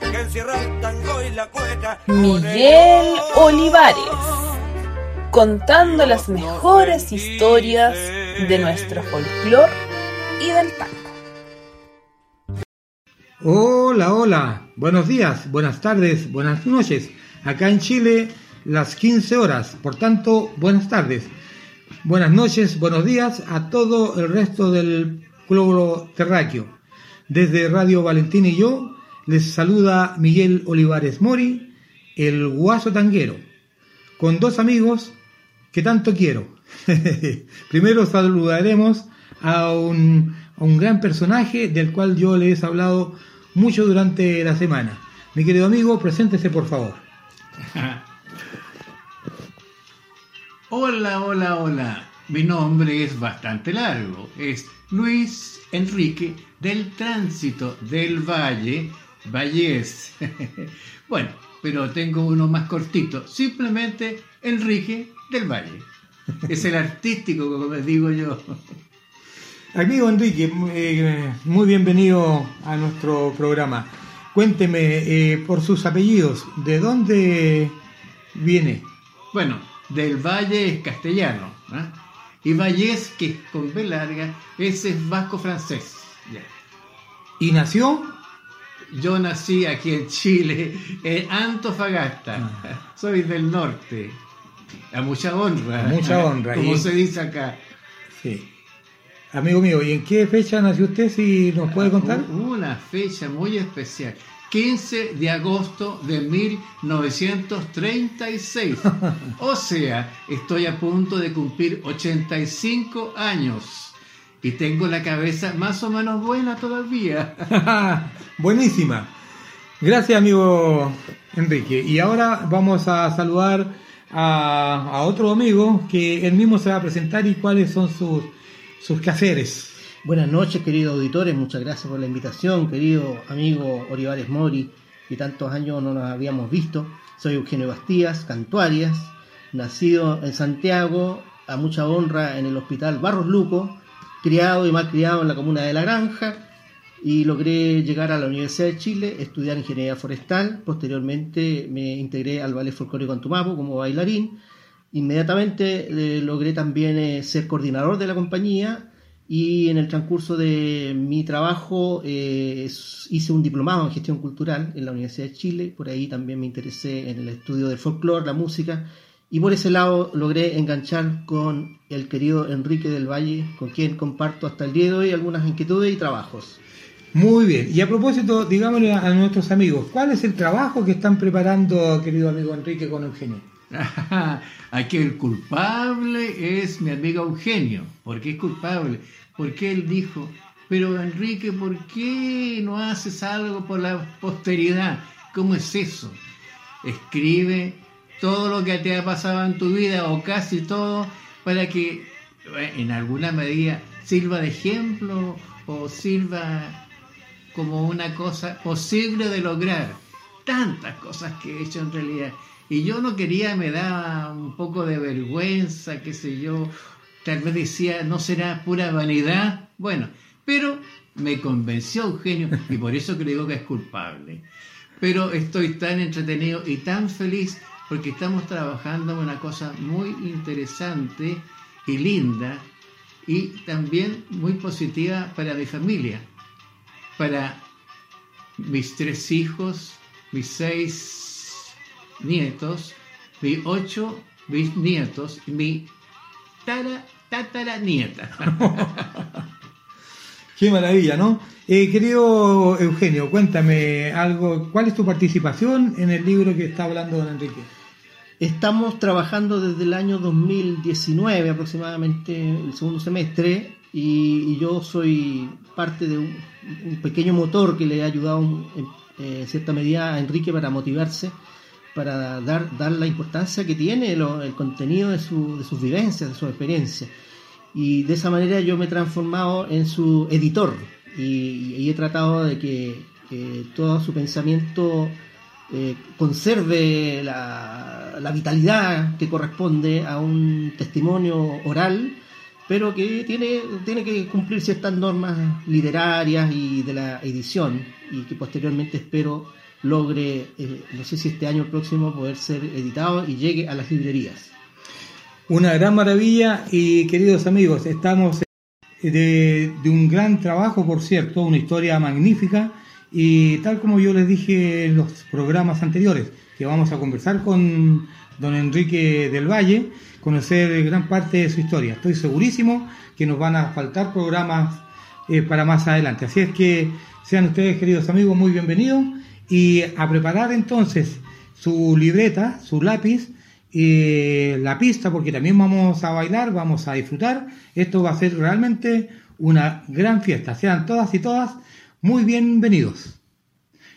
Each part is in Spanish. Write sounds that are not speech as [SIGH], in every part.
que encierra el tango y la cueca. Miguel Olivares, contando las mejores historias de nuestro folclor y del tango. Hola, hola, buenos días, buenas tardes, buenas noches. Acá en Chile, las 15 horas, por tanto, buenas tardes. Buenas noches, buenos días a todo el resto del globo terráqueo. Desde Radio Valentín y yo, les saluda Miguel Olivares Mori, el guaso tanguero, con dos amigos que tanto quiero. [LAUGHS] Primero saludaremos a un, a un gran personaje del cual yo les he hablado mucho durante la semana. Mi querido amigo, preséntese por favor. [LAUGHS] Hola, hola, hola. Mi nombre es bastante largo. Es Luis Enrique del Tránsito del Valle, Vallés. [LAUGHS] bueno, pero tengo uno más cortito. Simplemente Enrique del Valle. Es el artístico, como les digo yo. Amigo Enrique, eh, muy bienvenido a nuestro programa. Cuénteme eh, por sus apellidos, ¿de dónde viene? Bueno, del Valle es castellano. ¿ah? Y Vallés, que es con B larga, ese es vasco francés. ¿Y nació? Yo nací aquí en Chile, en Antofagasta. Soy del norte. A mucha honra. A mucha honra. Como Y- se dice acá. Sí. Amigo mío, ¿y en qué fecha nació usted, si nos puede contar? Hubo Una fecha muy especial. 15 de agosto de 1936. [LAUGHS] O sea, estoy a punto de cumplir 85 años. Y tengo la cabeza más o menos buena todavía. [LAUGHS] Buenísima. Gracias, amigo Enrique. Y ahora vamos a saludar a, a otro amigo que él mismo se va a presentar y cuáles son sus, sus quehaceres. Buenas noches, queridos auditores. Muchas gracias por la invitación, querido amigo Olivares Mori, que tantos años no nos habíamos visto. Soy Eugenio Bastías, Cantuarias, nacido en Santiago, a mucha honra en el Hospital Barros Luco, criado y mal criado en la comuna de La Granja, y logré llegar a la Universidad de Chile, estudiar ingeniería forestal. Posteriormente me integré al Ballet Folclórico Antumapo como bailarín. Inmediatamente eh, logré también eh, ser coordinador de la compañía y en el transcurso de mi trabajo eh, hice un diplomado en gestión cultural en la Universidad de Chile. Por ahí también me interesé en el estudio del folclore, la música. Y por ese lado logré enganchar con el querido Enrique del Valle, con quien comparto hasta el día de hoy algunas inquietudes y trabajos. Muy bien. Y a propósito, digámosle a, a nuestros amigos, ¿cuál es el trabajo que están preparando, querido amigo Enrique, con Eugenio? [LAUGHS] Aquí el culpable es mi amigo Eugenio. ¿Por qué es culpable? Porque él dijo, pero Enrique, ¿por qué no haces algo por la posteridad? ¿Cómo es eso? Escribe todo lo que te ha pasado en tu vida o casi todo para que eh, en alguna medida sirva de ejemplo o sirva como una cosa posible de lograr. Tantas cosas que he hecho en realidad. Y yo no quería, me daba un poco de vergüenza, qué sé yo. Tal vez decía, no será pura vanidad. Bueno, pero me convenció Eugenio y por eso creo que es culpable. Pero estoy tan entretenido y tan feliz porque estamos trabajando una cosa muy interesante y linda y también muy positiva para mi familia, para mis tres hijos, mis seis nietos, mis ocho bisnietos y mi tara. [LAUGHS] Qué maravilla, ¿no? Eh, querido Eugenio, cuéntame algo. ¿Cuál es tu participación en el libro que está hablando don Enrique? Estamos trabajando desde el año 2019 aproximadamente, el segundo semestre, y, yo soy parte de un, pequeño motor que le ha ayudado en, en cierta medida a Enrique para motivarse para dar, dar la importancia que tiene el contenido de, su- de sus vivencias, de sus experiencias. Y de esa manera yo me he transformado en su editor y, he tratado de que, todo su pensamiento eh, conserve la, vitalidad que corresponde a un testimonio oral, pero que tiene, tiene que cumplir ciertas normas literarias y de la edición, y que posteriormente espero logre, eh, no sé si este año o próximo, poder ser editado y llegue a las librerías. Una gran maravilla y queridos amigos, estamos de, de un gran trabajo, por cierto, una historia magnífica y tal como yo les dije en los programas anteriores, que vamos a conversar con don Enrique del Valle, conocer gran parte de su historia. Estoy segurísimo que nos van a faltar programas eh, para más adelante. Así es que sean ustedes, queridos amigos, muy bienvenidos y a preparar entonces su libreta, su lápiz, eh, la pista, porque también vamos a bailar, vamos a disfrutar. Esto va a ser realmente una gran fiesta. Sean todas y todas muy bienvenidos.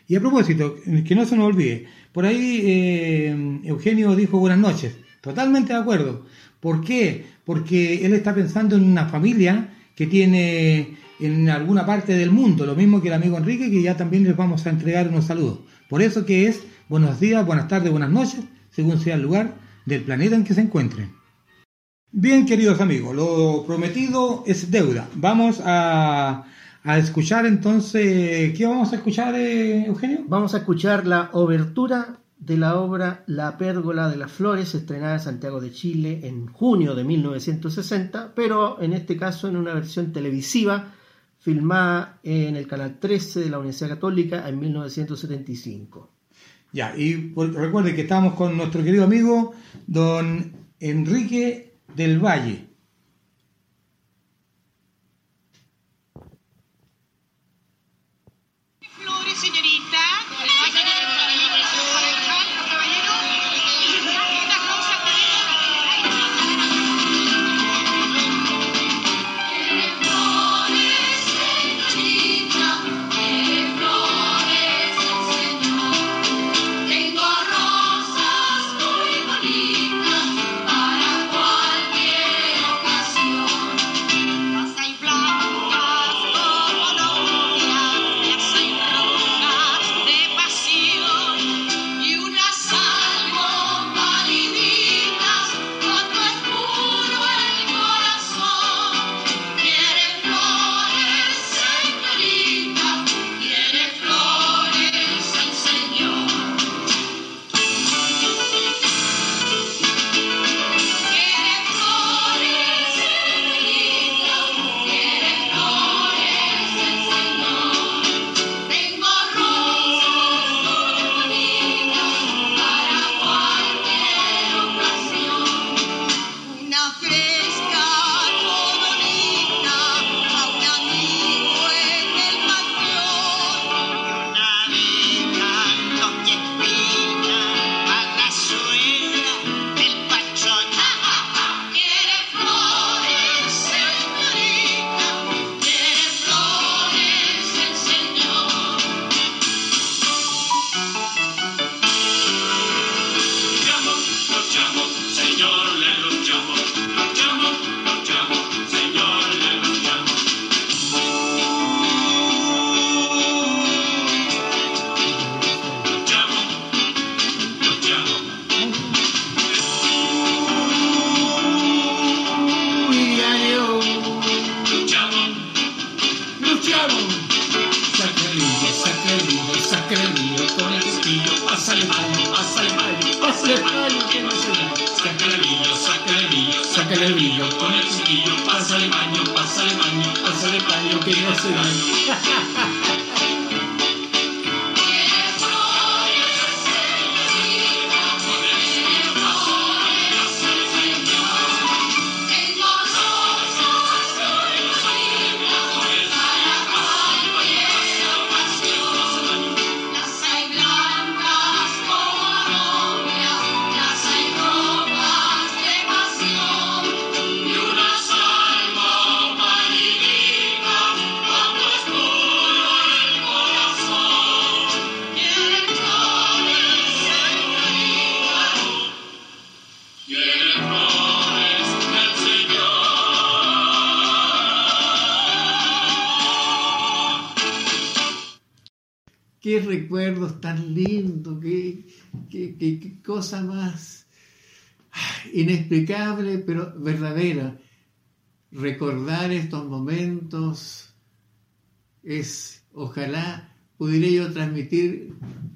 Y a propósito, que no se nos olvide, por ahí eh, Eugenio dijo buenas noches. Totalmente de acuerdo. ¿Por qué? Porque él está pensando en una familia que tiene en alguna parte del mundo, lo mismo que el amigo Enrique, que ya también les vamos a entregar unos saludos. Por eso que es buenos días, buenas tardes, buenas noches, según sea el lugar del planeta en que se encuentren. Bien, queridos amigos, lo prometido es deuda. Vamos a, escuchar entonces, ¿qué vamos a escuchar, eh, Eugenio? Vamos a escuchar la obertura de la obra La Pérgola de las Flores, estrenada en Santiago de Chile en junio de 1960, pero en este caso en una versión televisiva filmada en el canal 13 de la Universidad Católica en 1975. Ya, y recuerde que estamos con nuestro querido amigo don Enrique del Valle.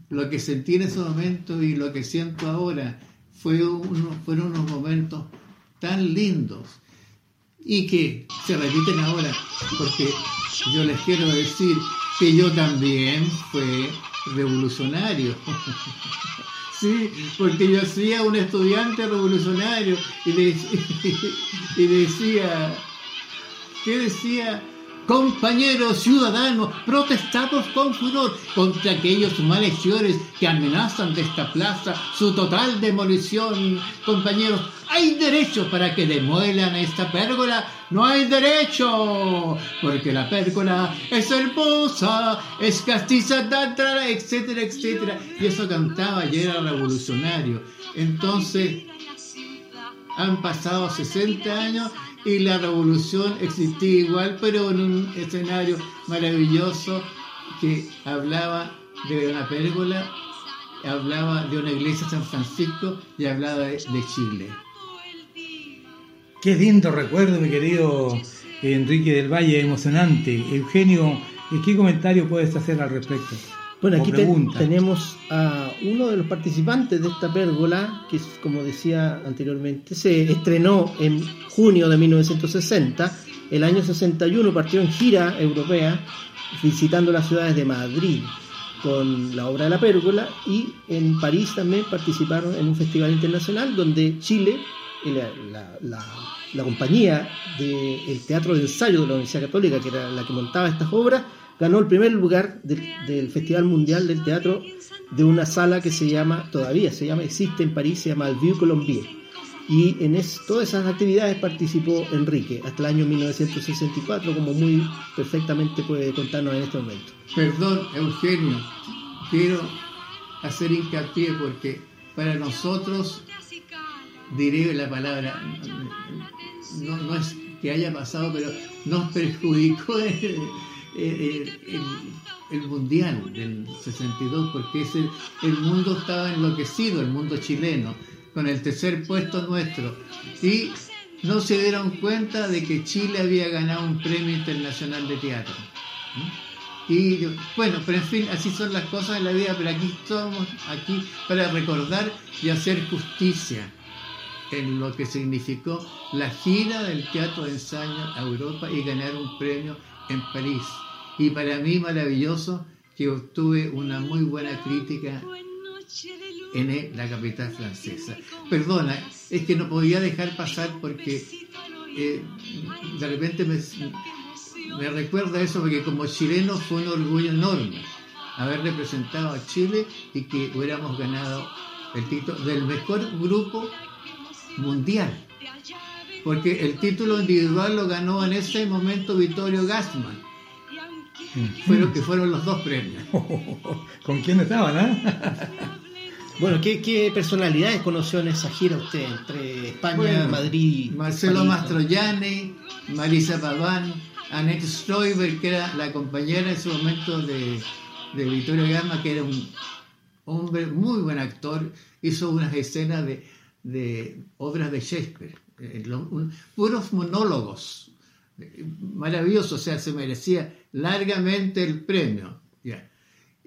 Lo que sentí en ese momento y lo que siento ahora. Fue uno- fueron unos momentos tan lindos y que se repiten ahora, porque yo les quiero decir que yo también fui revolucionario. [LAUGHS] Sí, porque yo hacía un estudiante revolucionario y [LAUGHS] y decía, ¿qué decía? Compañeros ciudadanos, protestamos con furor contra aquellos malhechores que amenazan de esta plaza su total demolición. Compañeros, ¿hay derecho para que demuelan esta pérgola? No hay derecho, porque la pérgola es hermosa, es castiza, etcétera, etcétera. Y eso cantaba y era revolucionario. Entonces, han pasado 60 años y la revolución existía igual, pero en un escenario maravilloso que hablaba de una pérgola, hablaba de una iglesia de San Francisco y hablaba de, de Chile. Qué lindo recuerdo, mi querido Enrique del Valle, emocionante. Eugenio, ¿qué comentario puedes hacer al respecto? Bueno, aquí te- tenemos a uno de los participantes de esta pérgola, que es, como decía anteriormente, se estrenó en junio de 1960. El año 61 partió en gira europea, visitando las ciudades de Madrid con la obra de la pérgola y en París también participaron en un festival internacional donde Chile, la, la- la- la compañía del Teatro de Ensayo de la Universidad Católica, que era la que montaba estas obras, ganó el primer lugar del, del Festival Mundial del Teatro de una sala que se llama, todavía se llama, existe en París, se llama el Vieux Colombier. Y en es- todas esas actividades participó Enrique hasta el año 1964, como muy perfectamente puede contarnos en este momento. Perdón, Eugenio, quiero hacer hincapié porque para nosotros, diré la palabra, no, no es que haya pasado, pero nos perjudicó el, el- el- mundial del 62, porque el mundo estaba enloquecido, el mundo chileno, con el tercer puesto nuestro. Y no se dieron cuenta de que Chile había ganado un premio internacional de teatro. Y bueno, pero en fin, así son las cosas en la vida, pero aquí estamos aquí para recordar y hacer justicia en lo que significó la gira del teatro de ensayo a Europa y ganar un premio en París. Y para mí maravilloso que obtuve una muy buena crítica en la capital francesa. Perdona, es que no podía dejar pasar porque eh, de repente me, me recuerda eso porque como chileno fue un orgullo enorme haber representado a Chile y que hubiéramos ganado el título del mejor grupo mundial. Porque el título individual lo ganó en ese momento Vittorio Gassman. Fueron, que fueron los dos premios. [LAUGHS] ¿Con quién estaban, ah? [LAUGHS] Bueno, ¿qué, qué personalidades conoció en esa gira usted entre España, Bueno, Madrid? Marcelo París? Mastroianni, Marisa Paván, Annette Stoiber, que era la compañera en ese momento de, de Vittorio Gama, que era un hombre muy buen actor, hizo unas escenas de, de obras de Shakespeare, eh, lo- un- puros monólogos, eh, maravilloso, o sea, se merecía largamente el premio. ya.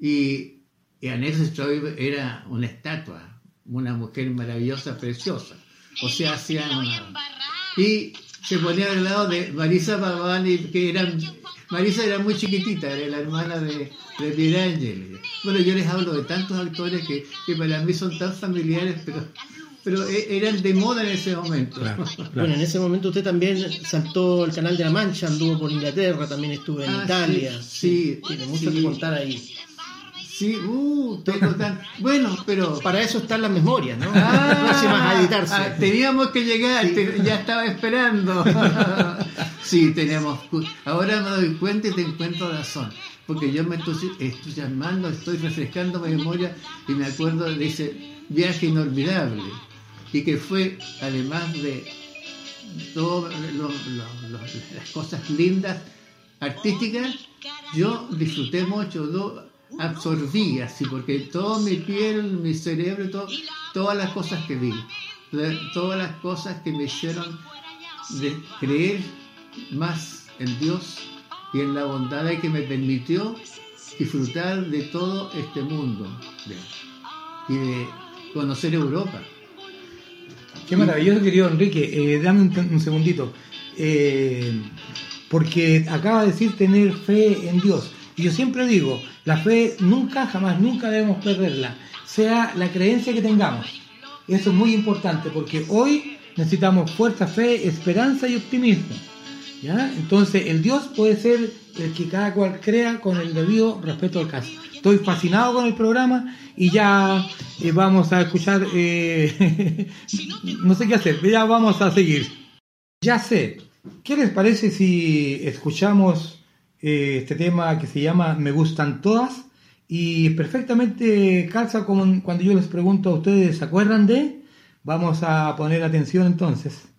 Y, y Annette era una estatua, una mujer maravillosa, preciosa. O sea, hacían una... Y se ponía al lado de Marisa Pavani, que eran... Marisa era muy chiquitita, era la hermana de, de Pierangeli. Bueno, yo les hablo de tantos actores que, que para mí son tan familiares, pero, pero e- eran de moda en ese momento. Claro, [LAUGHS] claro. Bueno, en ese momento usted también saltó el Canal de la Mancha, anduvo por Inglaterra, también estuvo en Ah, Italia. sí, sí, tiene mucho sí. que contar ahí. Sí, uh, tengo tan... Bueno, pero... Para eso están las memorias, ¿no? Ah, [LAUGHS] Próximas a editarse. ah, teníamos que llegar, te- ya estaba esperando. [LAUGHS] sí, tenemos. Ahora me doy cuenta y te encuentro razón. Porque yo me estoy entusiasmando, estoy refrescando mi memoria y me acuerdo de ese viaje inolvidable. Y que fue, además de todas las cosas lindas, artísticas, yo disfruté mucho. yo- absorbí así, porque toda mi piel, mi cerebro, todo, todas las cosas que vi, todas las cosas que me hicieron de creer más en Dios y en la bondad que me permitió disfrutar de todo este mundo y de conocer Europa. Qué maravilloso, querido Enrique. Eh, dame un, un segundito. Eh, porque acaba de decir tener fe en Dios. Y yo siempre digo, la fe nunca, jamás, nunca debemos perderla. Sea la creencia que tengamos. Eso es muy importante porque hoy necesitamos fuerza, fe, esperanza y optimismo. ¿ya? Entonces, el Dios puede ser el que cada cual crea con el debido respeto al caso. Estoy fascinado con el programa y ya eh, vamos a escuchar, eh, [LAUGHS] no sé qué hacer, ya vamos a seguir. Ya sé, ¿qué les parece si escuchamos eh, este tema que se llama Me gustan todas? Y perfectamente calza con cuando yo les pregunto a ustedes, ¿se acuerdan de? Vamos a poner atención entonces.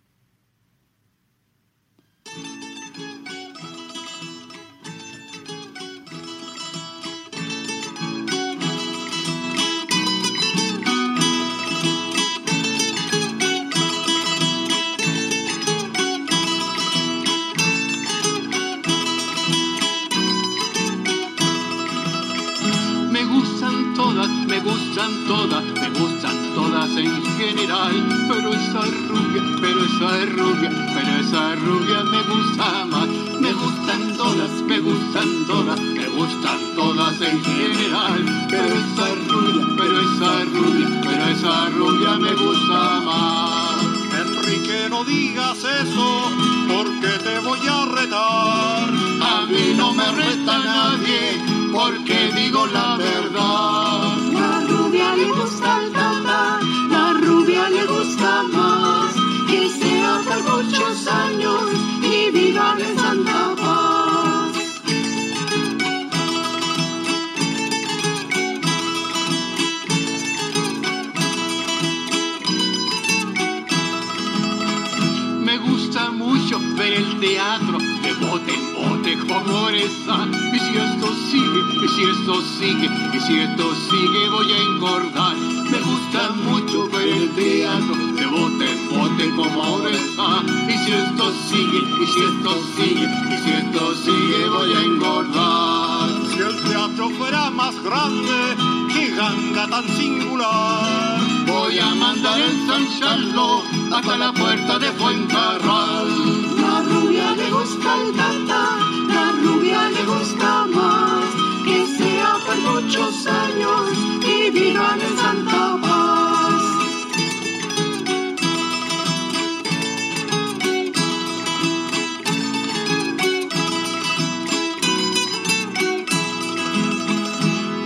Gustan todas, me gustan todas en general. Pero esa rubia, pero esa rubia, pero esa rubia me gusta más. Me gustan todas, me gustan todas, me gustan todas en general. Pero esa rubia, pero esa rubia, pero esa rubia me gusta más. Enrique, no digas eso, porque te voy a retar. A mí no me resta nadie, porque digo la verdad. La rubia le gusta el tata, la rubia le gusta más. Que sea por muchos años y vivan en Santa Paz. Me gusta mucho ver el teatro de bote en bote como esa. Y si esto sigue, y si esto sigue, y si esto sigue voy a engordar. Me gusta mucho ver el teatro de bote en bote como esa. Y si esto sigue, y si esto sigue, y si esto sigue voy a engordar. Si el teatro fuera más grande, qué ganga tan singular. Voy a mandar ensancharlo hasta la puerta de Fuencarral. La rubia le gusta más. Que sea por muchos años y vivan en Santa Paz.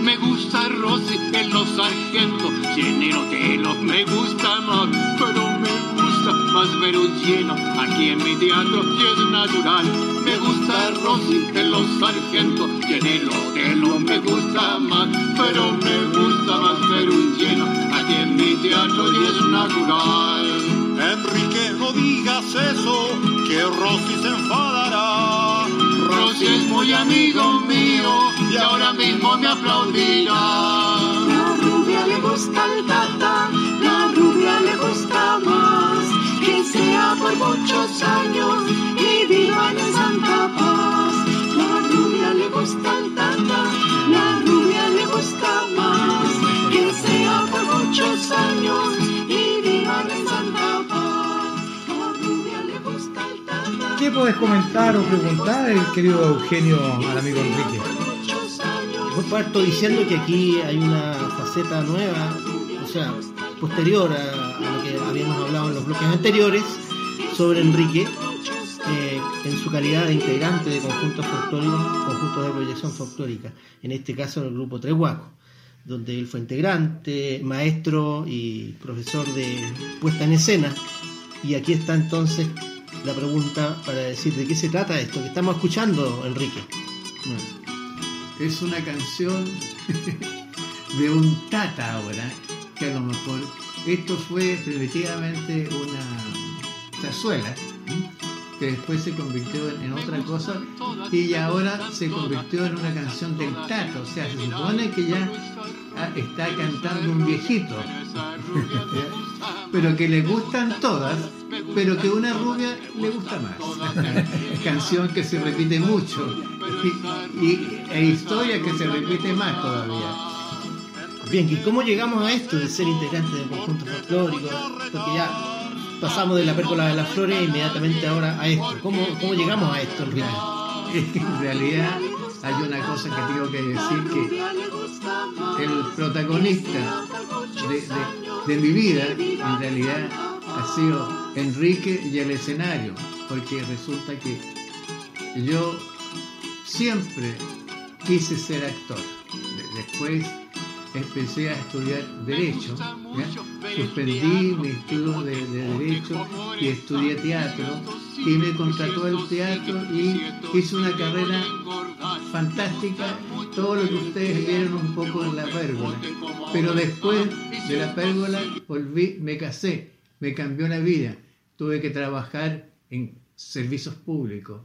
Me gusta Rosy en los sargentos, llenero de los me gusta más, pero me gusta más ver un lleno aquí en mi teatro y es natural. Me gusta Rosy en los sargentos, llenero de los me gusta más, pero me gusta más ver un lleno aquí en mi teatro y es natural. Enrique, no digas eso, que Rosy se enfadará. Rosy es muy amigo mío y ahora mismo me aplaudirá. La rubia le gusta el tata, la rubia le gusta más. Que sea por muchos años y vivan en Santa Paz. La rubia le gusta el la rubia le gusta más. Que sea por muchos años y vivan en Santa Paz. La rubia le gusta el. ¿Qué puedes comentar o preguntar, el querido Eugenio, al amigo Enrique? Yo parto diciendo que aquí hay una faceta nueva, o sea, posterior a, lo que habíamos hablado en los bloques anteriores sobre Enrique, eh, en su calidad de integrante de conjuntos folclóricos, conjuntos de proyección folclórica, en este caso en el grupo Trehuaco, donde él fue integrante, maestro y profesor de puesta en escena. Y aquí está entonces la pregunta para decir de qué se trata esto que estamos escuchando, Enrique. Es una canción [LAUGHS] de un tata ahora, que a lo mejor esto fue primitivamente una zarzuela, ¿m? que después se convirtió en, otra cosa y ahora se convirtió en una canción del tato, o sea, se supone que ya ah, está cantando un viejito, [LAUGHS] pero que le gustan todas, pero que una rubia le gusta más. [LAUGHS] canción que se repite mucho y, y- e historia que se repite más todavía. Bien, ¿y cómo llegamos a esto de ser integrantes del conjunto folclórico? Porque ya pasamos de la pérgola de las flores inmediatamente ahora a esto. ¿Cómo, cómo llegamos a esto en realidad? [LAUGHS] En realidad hay una cosa que tengo que decir que el protagonista de, de- mi vida en realidad ha sido Enrique y el escenario, porque resulta que yo siempre quise ser actor. De- Después empecé a estudiar Derecho, ¿ya? suspendí mis estudios de, de Derecho y estudié teatro y me contrató el teatro y hice una carrera fantástica, todo lo que ustedes vieron un poco en la pérgola. Pero después de la pérgola volví, me casé, me cambió la vida, tuve que trabajar en servicios públicos.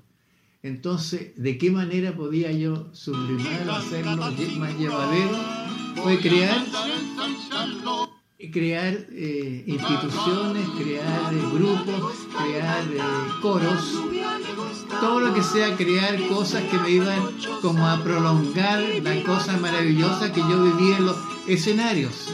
Entonces, ¿de qué manera podía yo sublimar, hacerlo más llevadero? Fue crear, crear eh, instituciones, crear eh, grupos, crear eh, coros, todo lo que sea crear cosas que me iban como a prolongar la cosa maravillosa que yo vivía en los escenarios.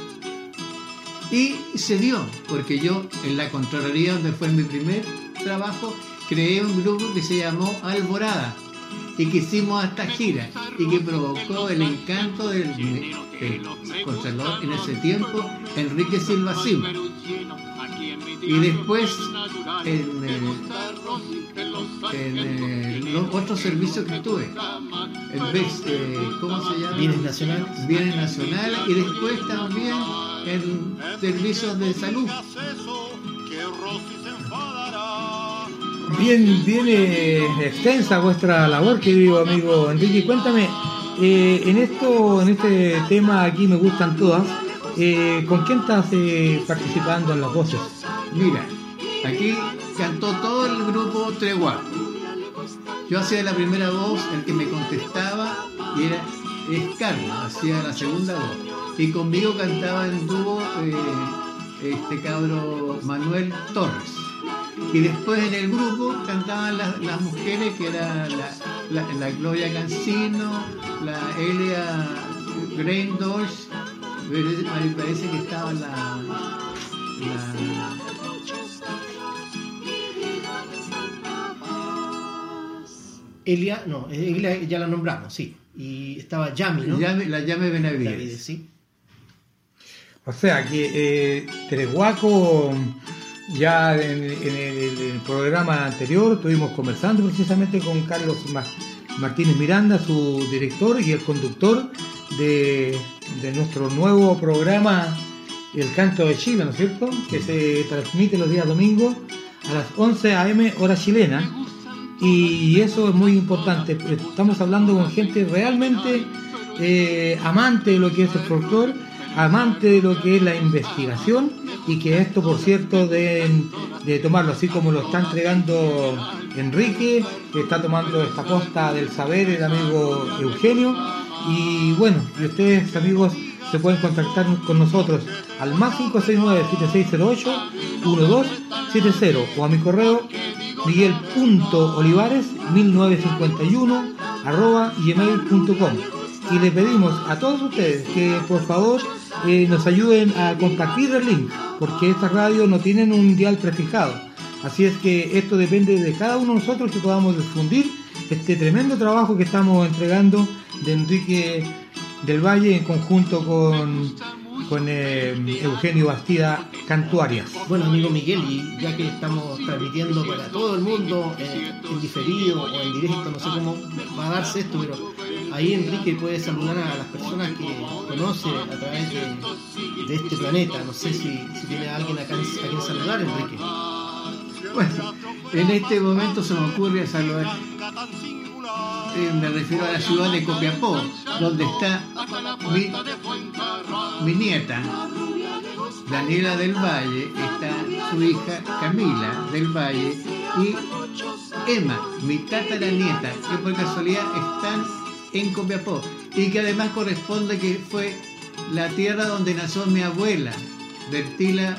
Y se dio, porque yo en la Contraloría, donde fue mi primer trabajo, creé un grupo que se llamó Alborada y que hicimos hasta gira y que provocó el encanto del, del Contralor en ese tiempo, Enrique Silva Silva. Y después en, eh, en eh, los otros servicios que tuve, en vez, eh, ¿cómo se llama? Bienes nacionales. Bienes nacionales y después también en servicios de salud. Bien, bien eh, extensa vuestra labor, querido amigo Enrique. Cuéntame, eh, en esto, en este tema aquí me gustan todas. eh, ¿Con quién estás participando en las voces? Mira, aquí cantó todo el grupo Tregua. Yo hacía la primera voz, el que me contestaba y era es hacía la segunda voz. Y conmigo cantaba en dúo este cabro Manuel Torres. Y después en el grupo cantaban las, las mujeres que era la, la- la Gloria Cancino, la Elia Greindors, me parece que estaba la, la Elia, no, Elia ya la nombramos, sí. Y estaba Yami, ¿no? la llame Benavides. Sí. O sea que eh, Treguaco, ya en, el, programa anterior estuvimos conversando precisamente con Carlos Ma- Martínez Miranda, su director y el conductor de, de nuestro nuevo programa El Canto de Chile, ¿no es cierto? Que se transmite los días domingos a las 11 a.m. hora chilena. Y eso es muy importante. Estamos hablando con gente realmente eh, amante de lo que es el folclore, amante de lo que es la investigación y que esto, por cierto, de, de tomarlo así como lo está entregando Enrique, que está tomando esta costa del saber el amigo Eugenio. Y bueno, y ustedes amigos se pueden contactar con nosotros al más 569-7608-1270 o a mi correo miguel.olivares1951 arroba gmail.com y le pedimos a todos ustedes que por favor eh, nos ayuden a compartir el link porque estas radios no tienen un dial prefijado. Así es que esto depende de cada uno de nosotros que podamos difundir este tremendo trabajo que estamos entregando de Enrique del Valle en conjunto con, con eh, Eugenio Bastida Cantuarias. Bueno, amigo Miguel, y ya que estamos transmitiendo para todo el mundo eh, en diferido o en directo, no sé cómo va a darse esto, pero ahí Enrique puede saludar a las personas que conoce a través de, de este planeta. No sé si, si tiene alguien acá a quien saludar, Enrique. Bueno, en este momento se me ocurre saludar. Me refiero a la ciudad de Copiapó, donde está mi, mi nieta, Daniela del Valle, está su hija Camila del Valle y Emma, mi tataranieta, que por casualidad están en Copiapó y que además corresponde que fue la tierra donde nació mi abuela, Bertila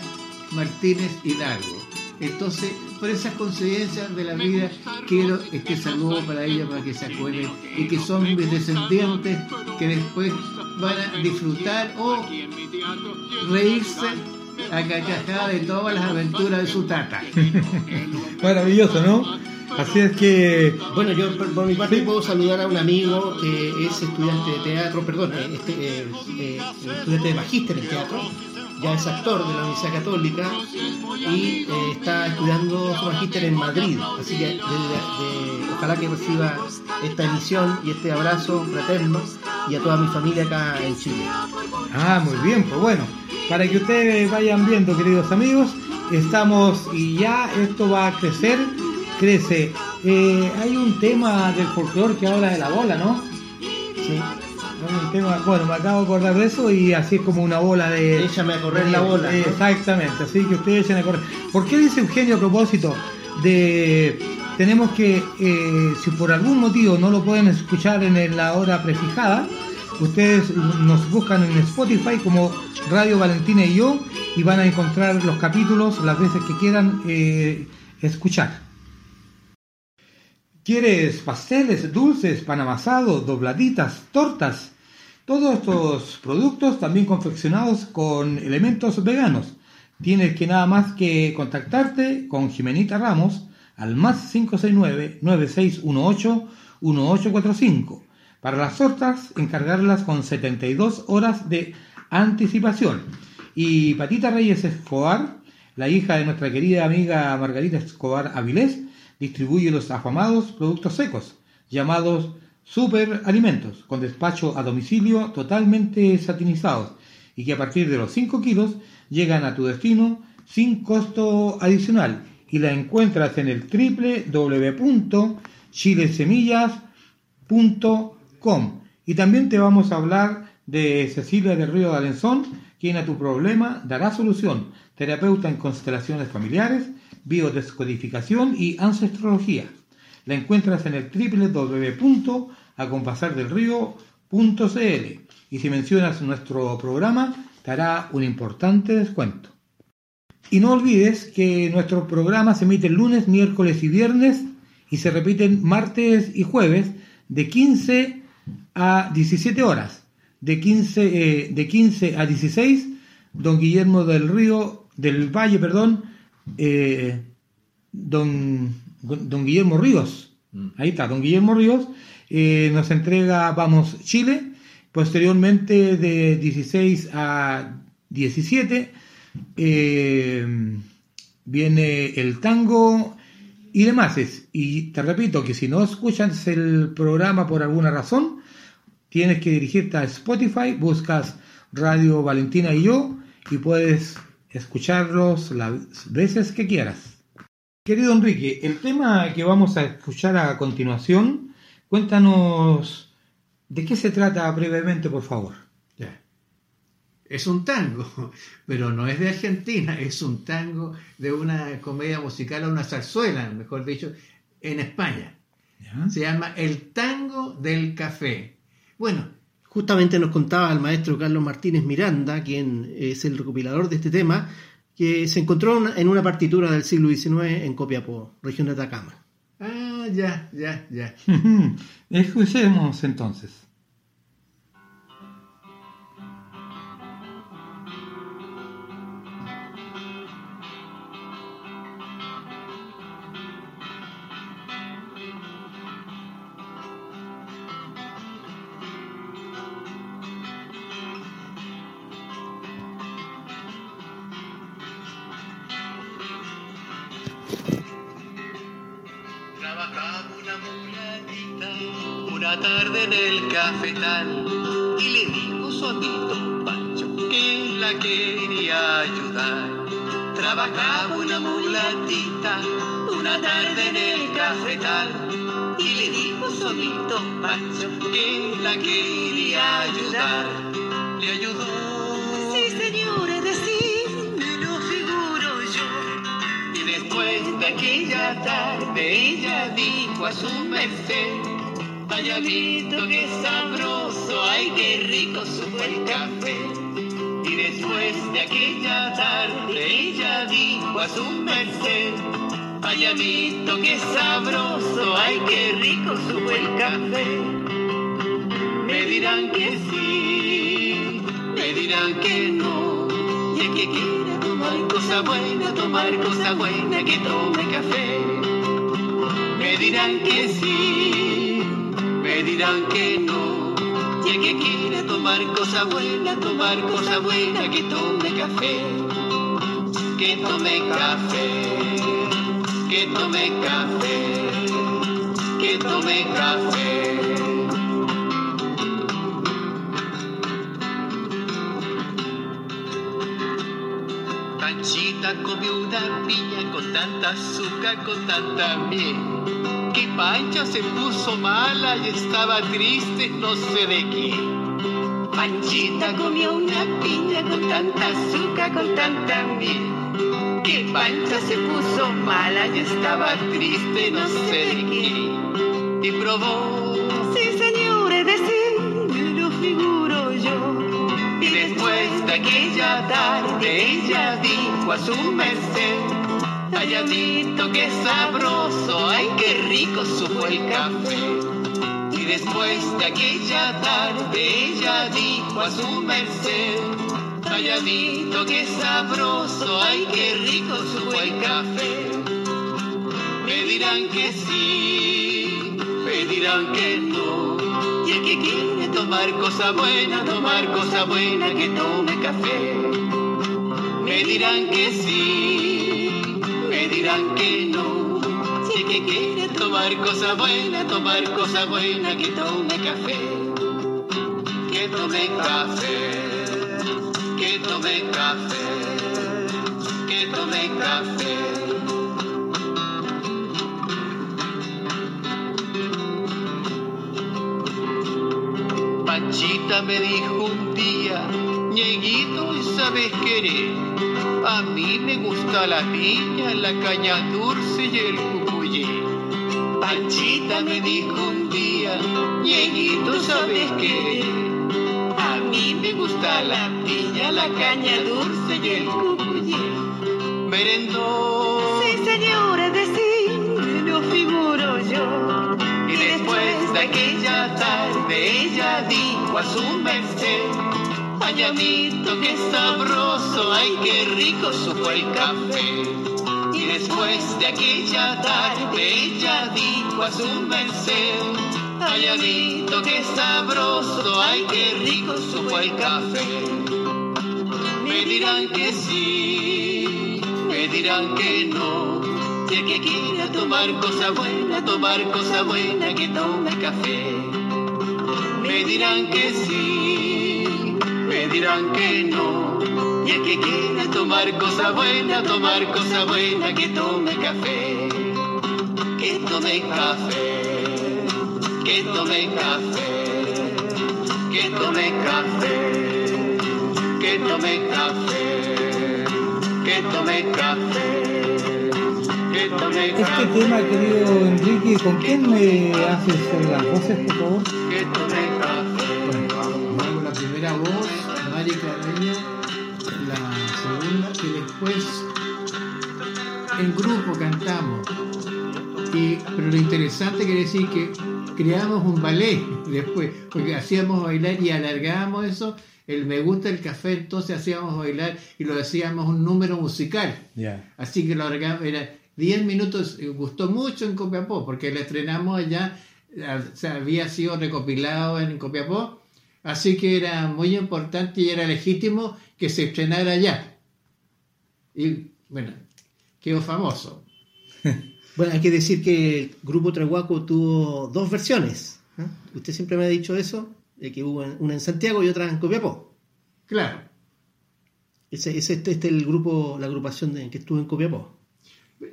Martínez Hidalgo. Entonces, por esas coincidencias de la vida, quiero este saludo para ella para que se acuerden y que son mis descendientes que después van a disfrutar o reírse a carcajada de todas las aventuras de su tata. [LAUGHS] Maravilloso, ¿no? Así es que, Bueno, yo por, por mi parte Sí. puedo saludar a un amigo que es estudiante de teatro, perdón, eh, este, eh, eh, estudiante de magíster en teatro, ya es actor de la Universidad Católica y eh, está estudiando su magíster en Madrid. Así que de- de- de- ojalá que reciba esta emisión y este abrazo fraterno y a toda mi familia acá en Chile. ah, muy bien, pues bueno, para que ustedes vayan viendo, queridos amigos, estamos y ya esto va a crecer, crece. Eh, hay un tema del folclore que habla de la bola, ¿no? ¿sí? Tema- bueno, me acabo de acordar de eso y así es como una bola de... Échame a correr la bola. ¿no? Exactamente, así que ustedes echen a correr. ¿Por qué dice Eugenio a propósito de tenemos que, eh, si por algún motivo no lo pueden escuchar en la hora prefijada, ustedes nos buscan en Spotify como Radio Valentina y yo y van a encontrar los capítulos las veces que quieran eh, escuchar. ¿Quieres pasteles, dulces, pan amasado, dobladitas, tortas? Todos estos productos también confeccionados con elementos veganos. Tienes que nada más que contactarte con Jimenita Ramos al más 569-9618-1845. Para las tortas, encargarlas con 72 horas de anticipación. Y Patita Reyes Escobar, la hija de nuestra querida amiga Margarita Escobar Avilés, distribuye los afamados productos secos, llamados superalimentos, con despacho a domicilio totalmente satinizados y que a partir de los 5 kilos llegan a tu destino sin costo adicional y la encuentras en el www.chilesemillas.com y también te vamos a hablar de Cecilia del Río de Alenzón, quien a tu problema dará solución, terapeuta en constelaciones familiares, biodescodificación y ancestrología. La encuentras en el www.acompasardelrío.cl y si mencionas nuestro programa te hará un importante descuento. Y no olvides que nuestro programa se emite lunes, miércoles y viernes y se repiten martes y jueves de 15 a 17 horas. De 15, eh, de 15 a 16, don Guillermo del Río, del Valle, perdón, eh, don, don Guillermo Ríos, ahí está, don Guillermo Ríos, eh, nos entrega Vamos Chile, posteriormente de 16 a 17 eh, viene el tango y demás. Y te repito que si no escuchas el programa por alguna razón, tienes que dirigirte a Spotify, buscas Radio Valentina y yo y puedes escucharlos las veces que quieras. Querido Enrique, el tema que vamos a escuchar a continuación, cuéntanos de qué se trata brevemente, por favor. Ya. Es un tango, [LAUGHS] pero no es de Argentina, es un tango de una comedia musical o una zarzuela, mejor dicho, en España. ¿Ya? Se llama El Tango del Café. Bueno, Justamente nos contaba el maestro Carlos Martínez Miranda, quien es el recopilador de este tema, que se encontró en una partitura del siglo XIX en Copiapó, región de Atacama. ah, ya, ya, ya. [LAUGHS] Escuchemos entonces. Cafetal y le dijo su amigo Pancho que la quería ayudar. Trabajaba una mulatita una tarde en el cafetal y le dijo su amigo Pancho que la quería ayudar. Le ayudó. Sí, señores, decir, me lo figuro yo. Y después de aquella tarde ella dijo a su merced, Valladito qué sabroso, ay qué rico supo el café. Y después de aquella tarde ella dijo a su merced, Valladito qué sabroso, ay qué rico supo el café. Me dirán que sí, me dirán que no, y el que quiera tomar cosa buena, tomar cosa buena, que tome café. Me dirán que sí, me dirán que no, y el que quiera tomar cosa buena, tomar cosa buena, que tome café. Que tome café, que tome café, que tome café. Panchita comió una piña con tanta azúcar, con tanta miel. Pancha se puso mala y estaba triste, no sé de qué. Panchita comió una piña con tanta azúcar, con tanta miel. Que Pancha se puso mala y estaba triste, no sé de qué. Y probó. Sí, señores, de sí, me lo figuro yo. Y después de aquella tarde ella dijo a su merced, Valladito qué sabroso, ay qué rico supo el café. Y después de aquella tarde ella dijo a su merced, Valladito qué sabroso, ay qué rico supo el café. Me dirán que sí, me dirán que no. Y el que quiere tomar cosa buena, tomar cosa buena, que tome café. Me dirán que sí, que no. Si que quiere tomar cosa buena, tomar cosa buena, que tome café. Que tome café, que tome café, que tome café. Panchita me dijo un día, ñeguito, ¿y sabes querer? A mí me gusta la piña, la caña dulce y el cucuyé. Panchita me dijo un día, ñeguito, ¿sabes querer? A mí me gusta la piña, la caña dulce y el cucuyé. Merendó. Sí, señora, decir, lo figuro yo. Y después de aquella tarde ella dijo a su merced, ay amito, qué sabroso, ay qué rico supo el café. Y después de aquella tarde ella dijo a su merced, ay amito, qué sabroso, ay qué rico supo el café. Me dirán que sí, me dirán que no. Si que quiera tomar cosa buena, tomar cosa buena, que tome café. Me dirán que sí, dirán que no. Y el que quiera tomar cosa buena, tomar cosa buena, que tome café. Que tome café, que tome café, que tome café, que tome café, que tome café. Que tome Este tema, querido Enrique, ¿con quién me haces las voces, por favor? Después en grupo cantamos. Y, pero lo interesante quiere decir que creamos un ballet después, porque hacíamos bailar y alargábamos eso, el me gusta el café, entonces hacíamos bailar y lo hacíamos un número musical. Ya. Así que lo alargamos, era 10 minutos, gustó mucho en Copiapó, porque lo estrenamos allá, o sea, había sido recopilado en Copiapó, así que era muy importante y era legítimo que se estrenara allá. Y bueno, quedó famoso. [LAUGHS] Bueno, hay que decir que el grupo Trehuaco tuvo dos versiones. ¿eh? Usted siempre me ha dicho eso, de que hubo una en Santiago y otra en Copiapó. Claro, Ese es este, este el grupo, la agrupación de- que estuvo en Copiapó.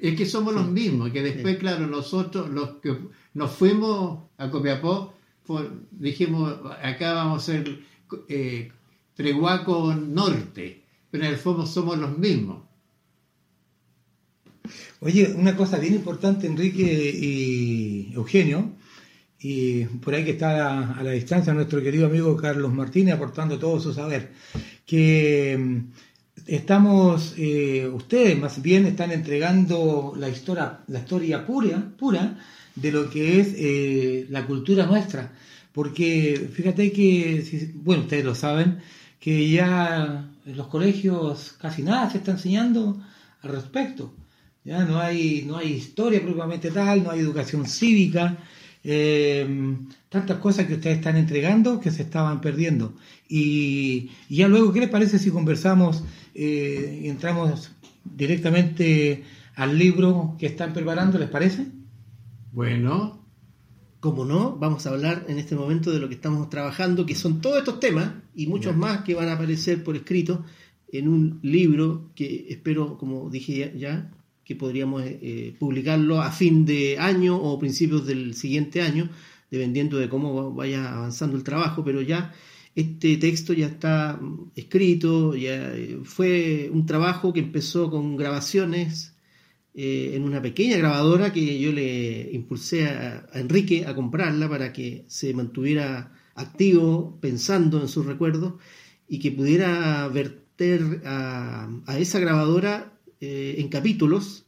es que somos los mismos, que después, Sí. claro, nosotros los que nos fuimos a Copiapó, fue- dijimos, acá vamos a ser eh, Trehuaco Norte, pero en el fondo somos los mismos. Oye, una cosa bien importante, Enrique y Eugenio, y por ahí que está a, la distancia nuestro querido amigo Carlos Martínez aportando todo su saber, que mm, estamos, eh, ustedes más bien están entregando la historia, la historia pura, pura de lo que es eh, la cultura nuestra, porque fíjate que, bueno, ustedes lo saben, que ya en los colegios casi nada se está enseñando al respecto. Ya no hay, no hay historia propiamente tal, no hay educación cívica, eh, tantas cosas que ustedes están entregando que se estaban perdiendo. Y, y ya luego, ¿qué les parece si conversamos eh, y entramos directamente al libro que están preparando? ¿Les parece? Bueno, Como no, vamos a hablar en este momento de lo que estamos trabajando, que son todos estos temas y muchos más que van a aparecer por escrito en un libro que espero, como dije ya, ya, que podríamos eh, publicarlo a fin de año o principios del siguiente año, dependiendo de cómo vaya avanzando el trabajo, pero ya este texto ya está mm, escrito, ya eh, fue un trabajo que empezó con grabaciones eh, en una pequeña grabadora que yo le impulsé a, Enrique a comprarla para que se mantuviera activo pensando en sus recuerdos y que pudiera verter a esa grabadora eh, en capítulos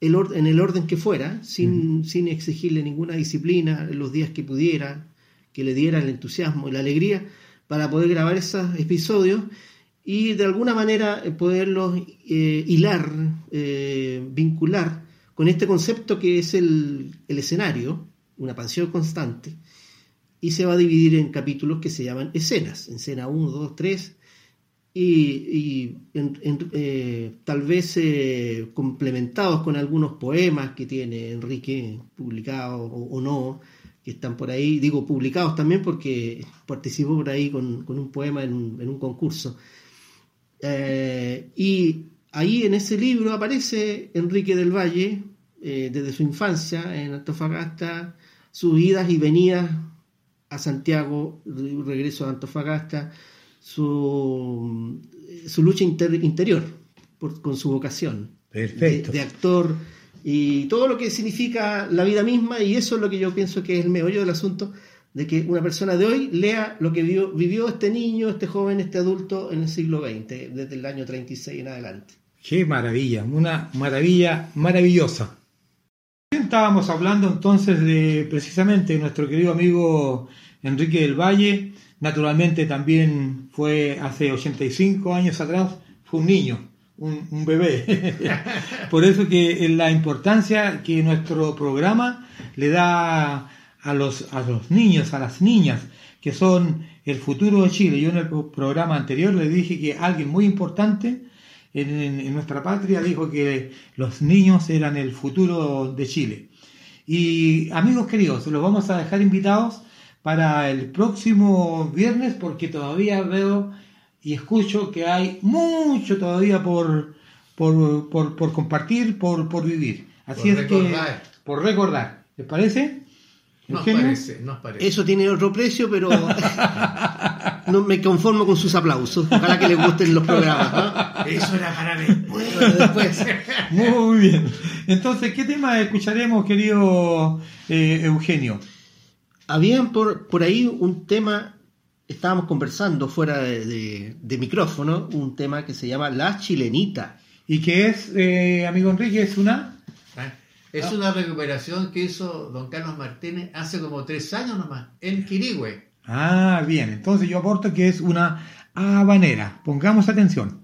el or- en el orden que fuera, sin, sin exigirle ninguna disciplina los días que pudiera, que le diera el entusiasmo y la alegría para poder grabar esos episodios y de alguna manera eh, poderlos eh, hilar, eh, vincular con este concepto que es el, el escenario, una pasión constante, y se va a dividir en capítulos que se llaman escenas, escena 1, 2, 3, y, y eh, tal vez eh, complementados con algunos poemas que tiene Enrique publicados o, no, que están por ahí, digo publicados también porque participó por ahí con, con un poema en un, en un concurso. Eh, y ahí en ese libro aparece Enrique del Valle, desde su infancia en Antofagasta, sus idas y venidas a Santiago, re- regreso a Antofagasta, su, su lucha inter- interior por- con su vocación Perfecto. de, de actor y todo lo que significa la vida misma y eso es lo que yo pienso que es el meollo del asunto de que una persona de hoy lea lo que vivió, vivió este niño, este joven, este adulto en el siglo XX, desde el año 36 en adelante. Qué maravilla, una maravilla maravillosa. Estábamos hablando entonces de precisamente nuestro querido amigo Enrique del Valle, naturalmente también fue hace 85 años atrás, fue un niño, un, bebé. [LAUGHS] Por eso que la importancia que nuestro programa le da a los, a los niños, a las niñas, que son el futuro de Chile. Yo en el pro- programa anterior le dije que alguien muy importante en- en nuestra patria dijo que los niños eran el futuro de Chile. Y amigos queridos, los vamos a dejar invitados para el próximo viernes porque todavía veo y escucho que hay mucho todavía por, por, por, por compartir, por, por vivir. Así Por es que por recordar. ¿Les parece? nos parece, nos parece. Eso tiene otro precio, pero [LAUGHS] no me conformo con sus aplausos. Ojalá que les gusten los programas. ¿no? Eso era para después. Después. Muy bien. Entonces, ¿qué tema escucharemos, querido eh, Eugenio? Habían por, por ahí un tema, estábamos conversando fuera de, de- de micrófono, un tema que se llama La Chilenita. Y que es, eh, amigo Enrique, es una... Ah, Es una recuperación que hizo don Carlos Martínez hace como tres años nomás, en Quirigüe. Ah, bien. Entonces yo aporto que es una habanera. Pongamos atención.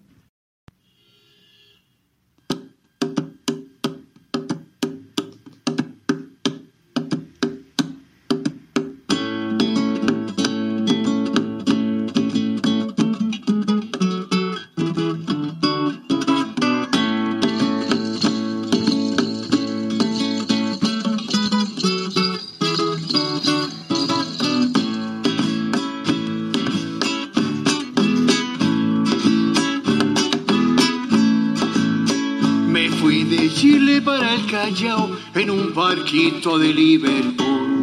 barquito de Liverpool.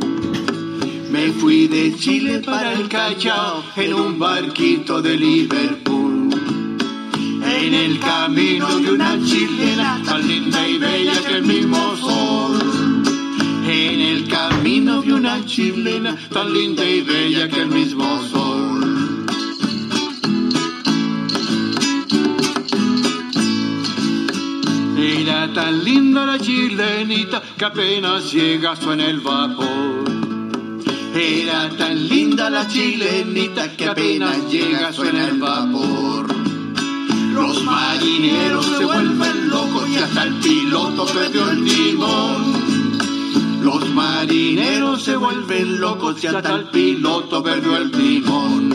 Me fui de Chile para el Callao en un barquito de Liverpool. En el camino de una chilena tan linda y bella que el mismo sol. En el camino de una chilena tan linda y bella que el mismo. Era tan linda la chilenita que apenas llega suena el vapor. Era tan linda la chilenita que apenas llega suena el vapor. Los marineros se vuelven locos y hasta el piloto perdió el timón. Los marineros se vuelven locos y hasta el piloto perdió el timón.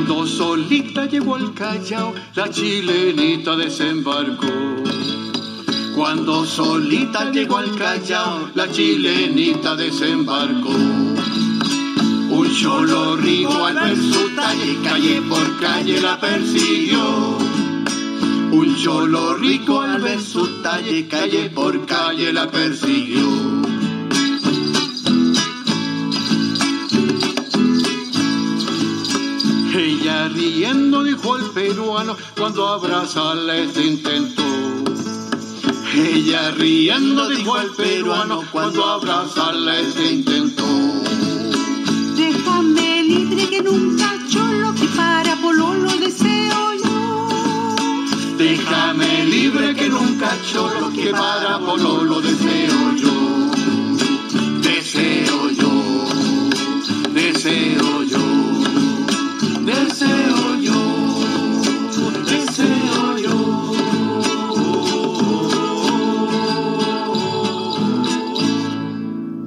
Cuando solita llegó al Callao, la chilenita desembarcó. Cuando solita llegó al Callao, la chilenita desembarcó. Un cholo rico al ver su talle, calle por calle la persiguió. Un cholo rico al ver su talle, calle por calle la persiguió. Ella riendo dijo al peruano cuando abrazarles intentó. Ella riendo dijo al peruano cuando abrazarles intentó. Déjame libre que nunca cholo que para pololo deseo yo. Déjame libre que nunca cholo que para pololo deseo yo. Deseo yo, deseo yo,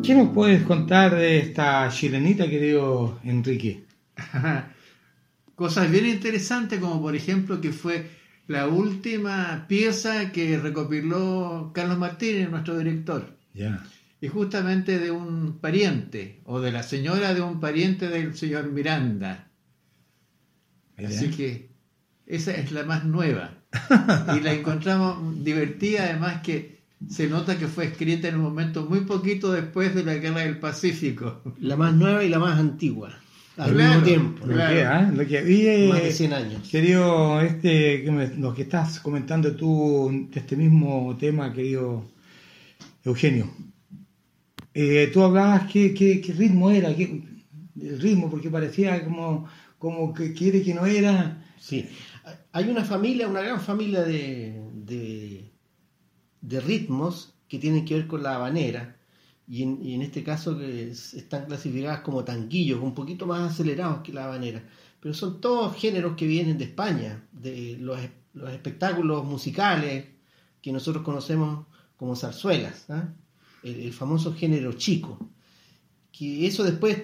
¿Qué nos puedes contar de esta chilenita, querido Enrique? [LAUGHS] Cosas bien interesantes como por ejemplo que fue la última pieza que recopiló Carlos Martínez, nuestro director. Ya. Y justamente de un pariente, o de la señora de un pariente del señor Miranda. Así que esa es la más nueva. y la encontramos divertida, además que se nota que fue escrita en un momento muy poquito después de la Guerra del Pacífico. La más nueva y la más antigua. Al Claro, mismo tiempo. Lo Claro. que, ¿ah? Lo que- y, eh, Más de 100 años. Querido, este, que me- lo que estás comentando tú de este mismo tema, querido Eugenio. Eh, tú hablabas qué, qué, qué ritmo era, qué, el ritmo, porque parecía como, como que quiere que no era. Sí. Hay una familia, una gran familia de, de, de ritmos que tienen que ver con la habanera. Y en, y en este caso que es- están clasificadas como tanguillos, un poquito más acelerados que la habanera. Pero son todos géneros que vienen de España, de los, los espectáculos musicales que nosotros conocemos como zarzuelas, ¿ah? el, el famoso género chico. Que eso después,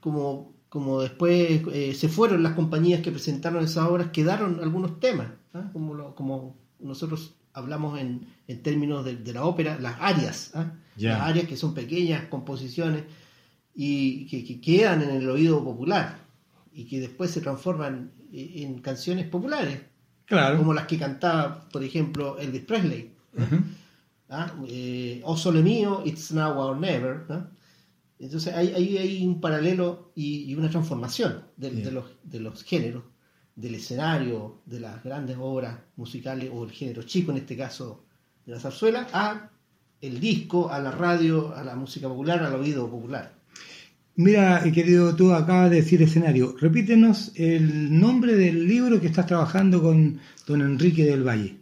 como, como después eh, se fueron las compañías que presentaron esas obras, quedaron algunos temas, ¿ah? como, lo- como nosotros hablamos en, en términos de, de la ópera, las arias, ¿ah? Ya. las arias que son pequeñas composiciones y que, que quedan en el oído popular y que después se transforman en, en canciones populares, Claro. como las que cantaba, por ejemplo, Elvis Presley. ¿ah? Eh, oh Sole Mío, It's Now or Never. Entonces hay, hay, hay un paralelo y, y una transformación de, de Bien. los, de los géneros, del escenario, de las grandes obras musicales o el género chico, en este caso de la zarzuela, a el disco, a la radio, a la música popular, al oído popular. Mira, eh, querido, tú acabas de decir escenario. Repítenos el nombre del libro que estás trabajando con don Enrique del Valle.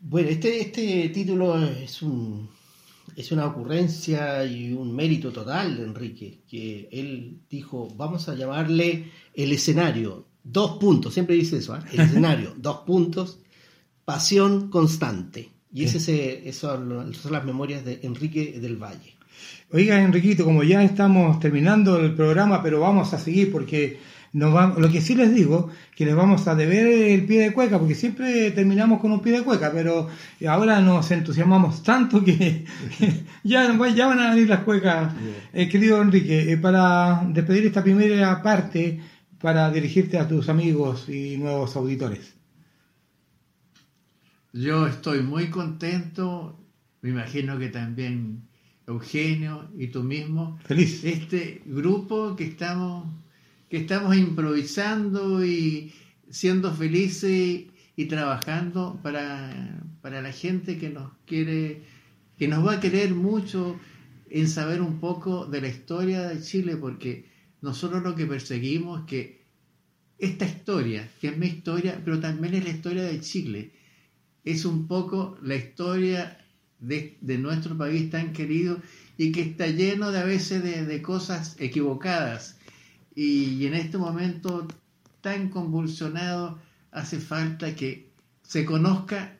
Bueno, este, este título es un es una ocurrencia y un mérito total de Enrique, que él dijo, vamos a llamarle el escenario, dos puntos, siempre dice eso, ¿ah? el [LAUGHS] escenario, dos puntos, pasión constante. Y ese se- eso son las memorias de Enrique del Valle. Oiga, Enriquito, como ya estamos terminando el programa, pero vamos a seguir porque vamos, lo que sí les digo, que les vamos a deber el pie de cueca, porque siempre terminamos con un pie de cueca, pero ahora nos entusiasmamos tanto que [LAUGHS] ya, ya van a venir las cuecas. Eh, querido Enrique, eh, para despedir esta primera parte, para dirigirte a tus amigos y nuevos auditores. Yo estoy muy contento, me imagino que también Eugenio y tú mismo. Feliz. Este grupo que estamos, que estamos improvisando y siendo felices y trabajando para, para la gente que nos quiere, que nos va a querer mucho en saber un poco de la historia de Chile, porque nosotros lo que perseguimos es que esta historia, que es mi historia, pero también es la historia de Chile, es un poco la historia de, de nuestro país tan querido y que está lleno de a veces de, de cosas equivocadas. Y, en este momento tan convulsionado hace falta que se conozca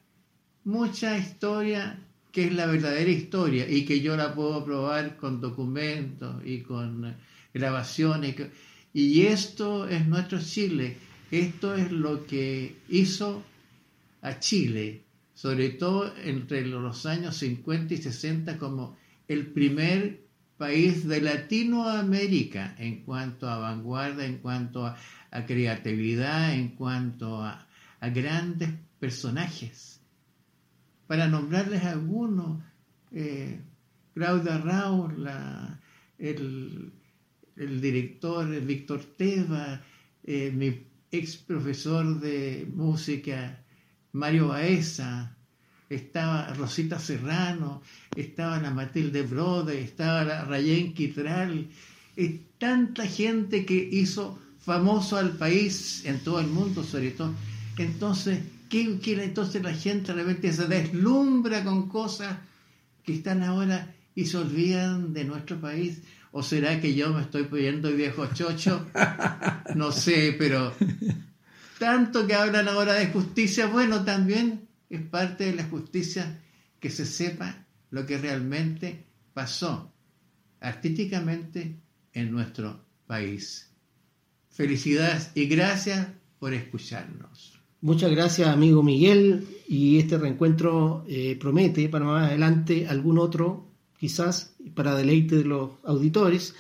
mucha historia que es la verdadera historia y que yo la puedo probar con documentos y con grabaciones. Y esto es nuestro Chile, esto es lo que hizo a Chile, sobre todo entre los años 50 y 60 como el primer país de Latinoamérica en cuanto a vanguardia, en cuanto a, creatividad, en cuanto a, a, grandes personajes. Para nombrarles algunos, eh, Claudia Raúl, el, el, director Víctor Teva, eh, mi ex profesor de música Mario Baeza, estaba Rosita Serrano, estaba la Matilde Brode, estaba la Rayen Quitral, y tanta gente que hizo famoso al país en todo el mundo, sobre todo. Entonces, ¿qué quiere entonces la gente se deslumbra con cosas que están ahora y se olvidan de nuestro país? ¿O será que yo me estoy poniendo viejo chocho? [LAUGHS] No sé, pero tanto que hablan ahora de justicia, bueno, también es parte de la justicia que se sepa lo que realmente pasó artísticamente en nuestro país. Felicidades y gracias por escucharnos. Muchas gracias, amigo Miguel. Y este reencuentro eh, promete para más adelante algún otro, quizás para deleite de los auditores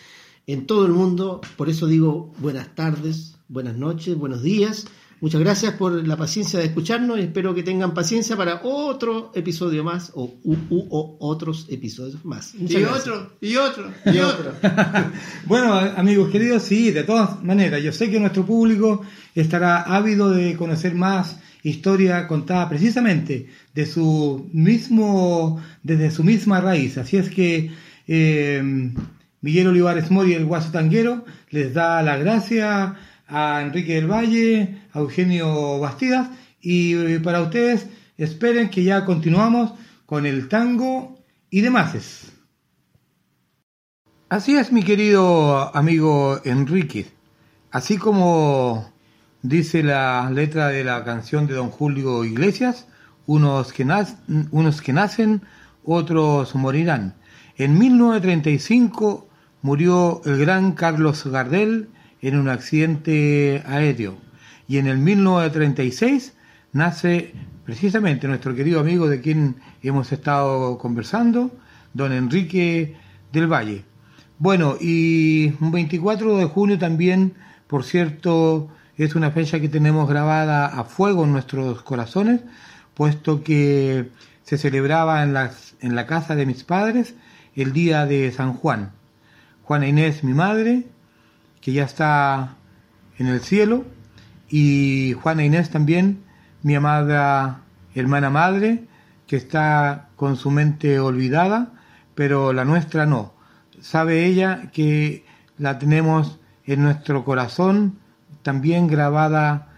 en todo el mundo. Por eso digo buenas tardes, buenas noches, buenos días Muchas gracias por la paciencia de escucharnos y espero que tengan paciencia para otro episodio más o, u, u, o otros episodios más. Muchas y gracias. otro, y otro, y otro. [LAUGHS] bueno, amigos queridos, sí, de todas maneras, yo sé que nuestro público estará ávido de conocer más historia contada precisamente de su mismo, desde su misma raíz. Así es que eh, Miguel Olivares Mori, el guaso tanguero, les da la gracia a Enrique del Valle, a Eugenio Bastidas y eh, para ustedes esperen que ya continuamos con el tango y demás. Así es mi querido amigo Enrique, así como dice la letra de la canción de don Julio Iglesias, unos que, unos que nacen, otros morirán. En 1935 murió el gran Carlos Gardel, en un accidente aéreo. Y en el 1936 nace precisamente nuestro querido amigo de quien hemos estado conversando, don Enrique del Valle. Bueno, y un 24 de junio también, por cierto, es una fecha que tenemos grabada a fuego en nuestros corazones, puesto que se celebraba en, las, en la casa de mis padres el día de San Juan. Juana Inés, mi madre, que ya está en el cielo, y Juana Inés también, mi amada hermana madre, que está con su mente olvidada, pero la nuestra no. Sabe ella que la tenemos en nuestro corazón también grabada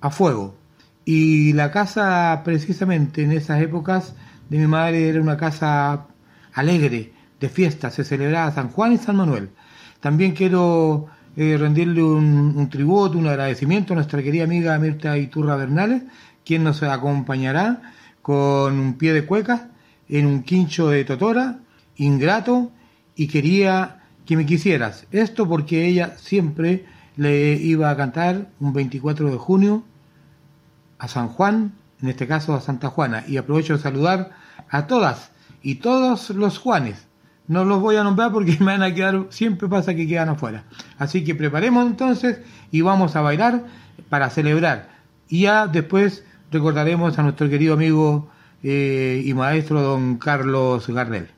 a fuego. Y la casa precisamente en esas épocas de mi madre era una casa alegre, de fiesta, se celebraba San Juan y San Manuel. También quiero eh, rendirle un, un, tributo, un agradecimiento a nuestra querida amiga Mirta Iturra Bernales, quien nos acompañará con un pie de cueca en un quincho de totora, ingrato, y quería que me quisieras. Esto porque ella siempre le iba a cantar un 24 de junio a San Juan, en este caso a Santa Juana, y aprovecho de saludar a todas y todos los Juanes no los voy a nombrar porque [LAUGHS] me van a quedar, siempre pasa que quedan afuera. Así que preparemos entonces y vamos a bailar para celebrar. Y ya después recordaremos a nuestro querido amigo eh, y maestro don Carlos Gardel.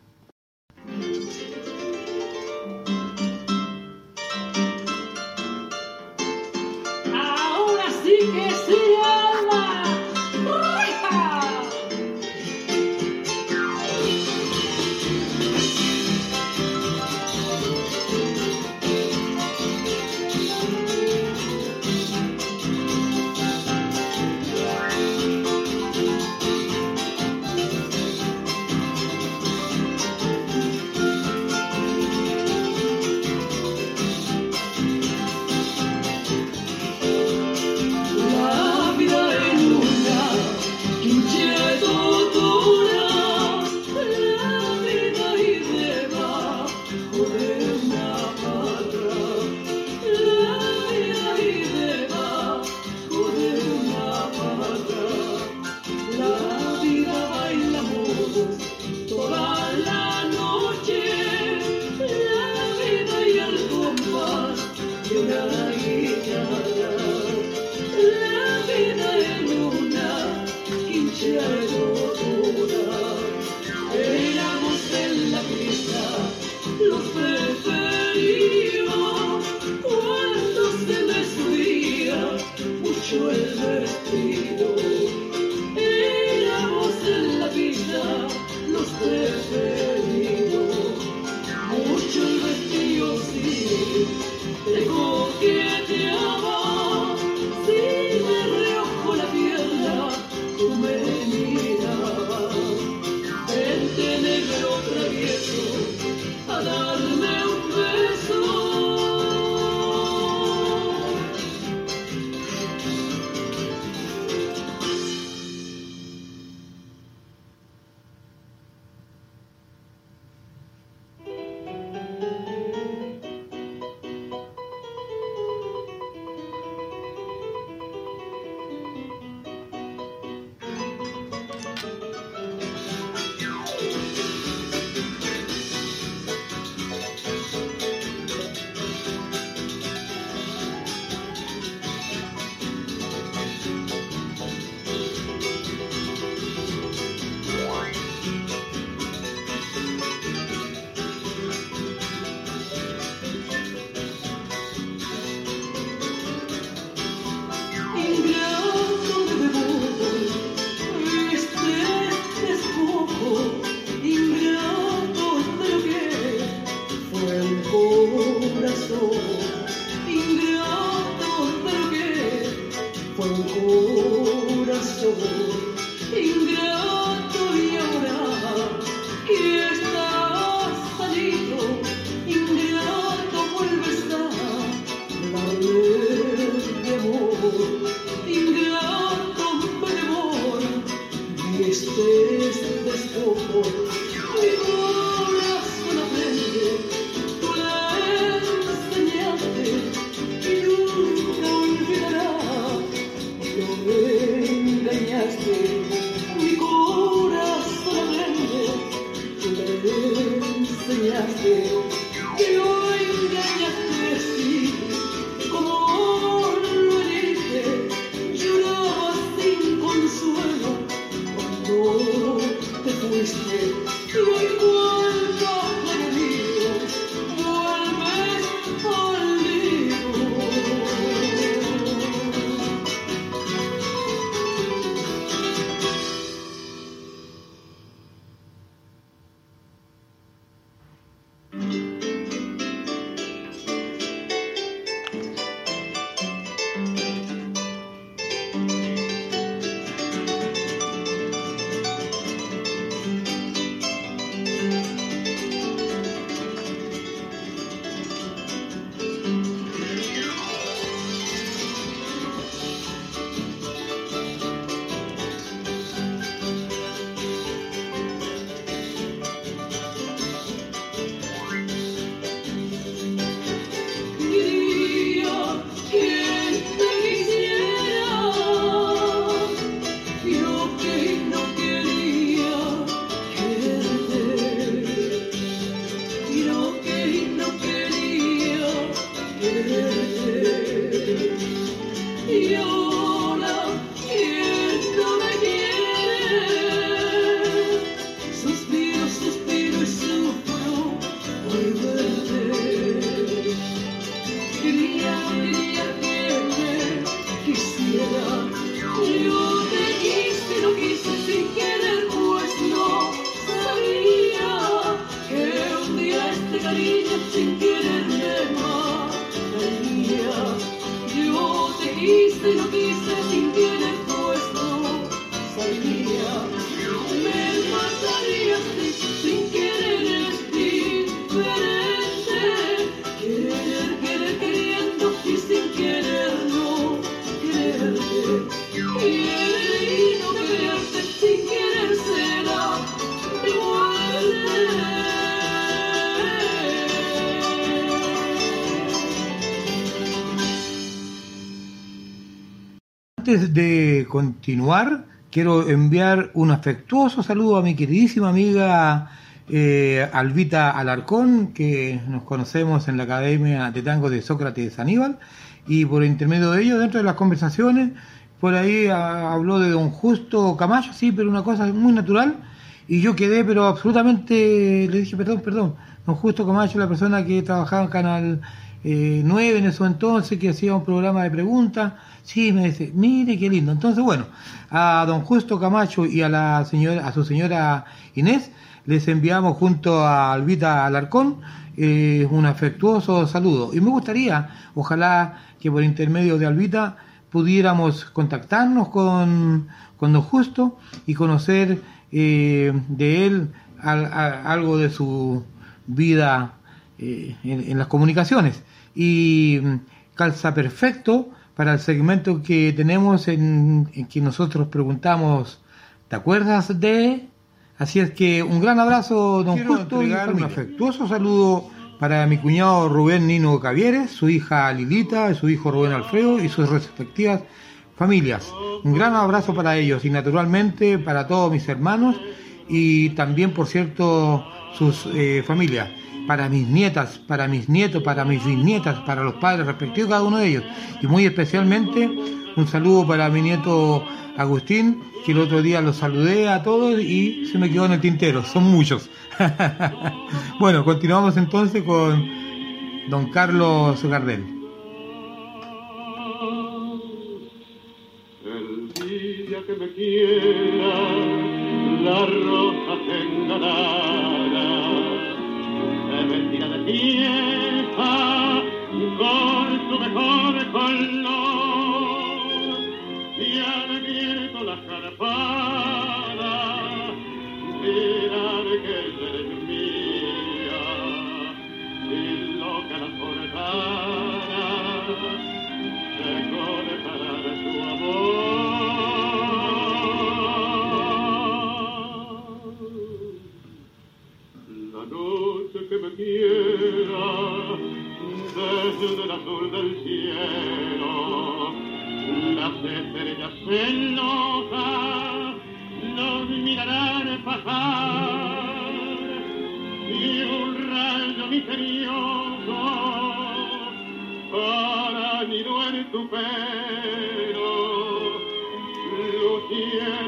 antes de continuar, quiero enviar un afectuoso saludo a mi queridísima amiga eh, Albita Alarcón, que nos conocemos en la Academia de Tango de Sócrates Aníbal, y por intermedio de ello, dentro de las conversaciones, por ahí ah, habló de don Justo Camacho, sí, pero una cosa muy natural, y yo quedé, pero absolutamente, le dije, perdón, perdón, don Justo Camacho, la persona que trabajaba en Canal eh, nueve en eso entonces, que hacía un programa de preguntas. Sí, me dice, mire qué lindo. Entonces, bueno, a don Justo Camacho y a la señora, a su señora Inés, les enviamos junto a Albita Alarcón eh, un afectuoso saludo. Y me gustaría, ojalá que por intermedio de Albita pudiéramos contactarnos con, con don Justo y conocer eh, de él al- algo de su vida eh, en las comunicaciones. Y mm, calza perfecto para el segmento que tenemos en, en que nosotros preguntamos, ¿te acuerdas de...? Así es que un gran abrazo, don Quiero Justo, y un afectuoso saludo para mi cuñado Rubén Nino Cavieres, su hija Lilita, su hijo Rubén Alfredo y sus respectivas familias. Un gran abrazo para ellos y naturalmente para todos mis hermanos y también, por cierto, sus eh, familias. Para mis nietas, para mis nietos, para mis bisnietas, para los padres respectivos, cada uno de ellos. Y muy especialmente un saludo para mi nieto Agustín, que el otro día los saludé a todos y se me quedó en el tintero. Son muchos. [LAUGHS] bueno, continuamos entonces con don Carlos Gardel. Que me quiera, la engalara, se fiesta con su mejor color. Y al viento la carpada mirar que eres mía y loca la forzada noche que me quiera desde el azul del cielo, las estrellas celosas nos mirarán pasar y un rayo misterioso para nido en tu pelo, luciérnaga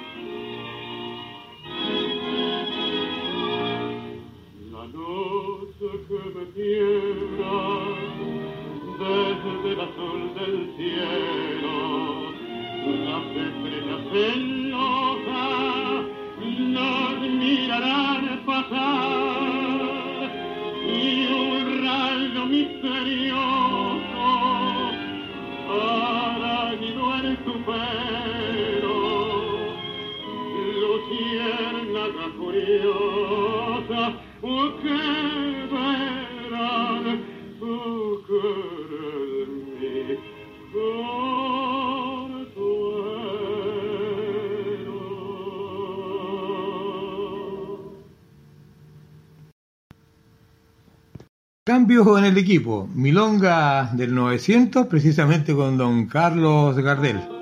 La noche que me quiera desde el azul del cielo, las estrellas celosas nos mirarán pasar. Y un rayo misterioso arácnido en tu pelo luciérnaga curiosa, oh, que verán, oh, querer mi consuelo. Cambio en el equipo. Milonga del 900, precisamente con don Carlos Gardel.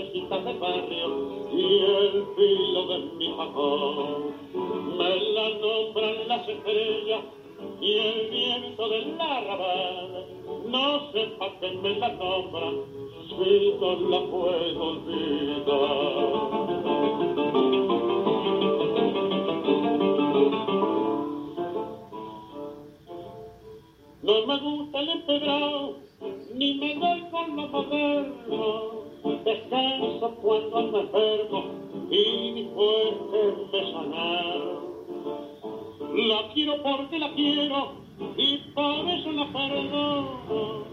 Del barrio y el filo de mi facón. Me la nombran las estrellas y el viento del arrabal. No sé pa' qué me la nombran si no la puedo olvidar. No me gusta el empedrado, ni me doy con lo Descanso cuando me enfermo y mi fuerte me sanar. La quiero porque la quiero y por eso la perdono.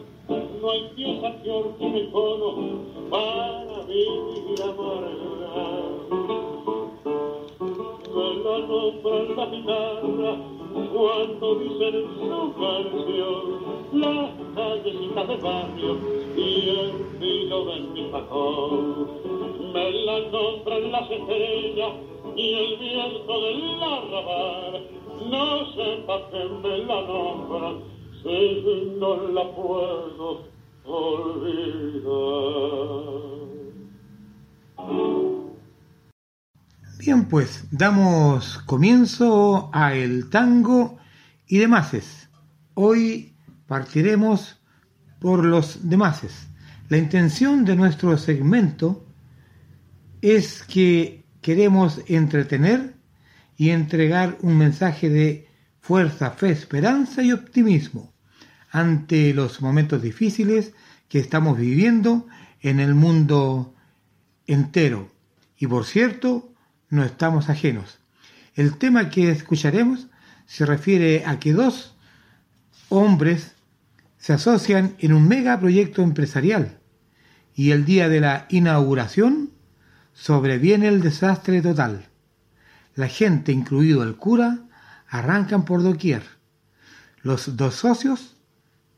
No hay pieza que orque mi cono para vivir amarga. Me la nombran la guitarra cuando dicen su canción las callecitas del barrio y el filo de mi facón. Me la nombran las estrellas y el viento del arrabal. No sé pa' qué me la nombran si no la puedo olvidar. Bien, pues damos comienzo a el tango y demases. Hoy partiremos por los demases. La intención de nuestro segmento es que queremos entretener y entregar un mensaje de fuerza, fe, esperanza y optimismo ante los momentos difíciles que estamos viviendo en el mundo entero. Y por cierto, no estamos ajenos. El tema que escucharemos se refiere a que dos hombres se asocian en un mega proyecto empresarial y el día de la inauguración sobreviene el desastre total. La gente, incluido el cura, arrancan por doquier. Los dos socios,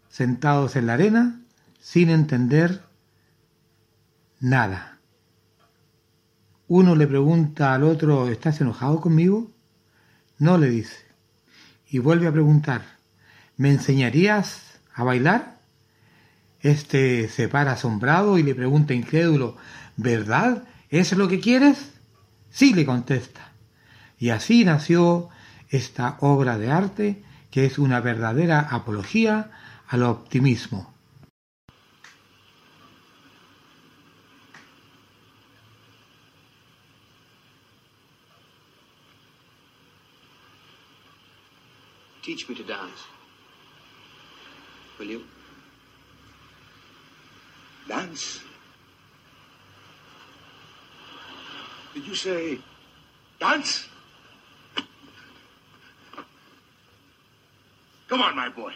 sentados en la arena, sin entender nada. Uno le pregunta al otro, ¿estás enojado conmigo? No le dice. Y vuelve a preguntar, ¿me enseñarías a bailar? Este se para asombrado y le pregunta incrédulo, ¿verdad? ¿Es lo que quieres? Sí, le contesta. Y así nació esta obra de arte que es una verdadera apología al optimismo. Teach me to dance. Will you? Dance? Did you say dance? Come on, my boy.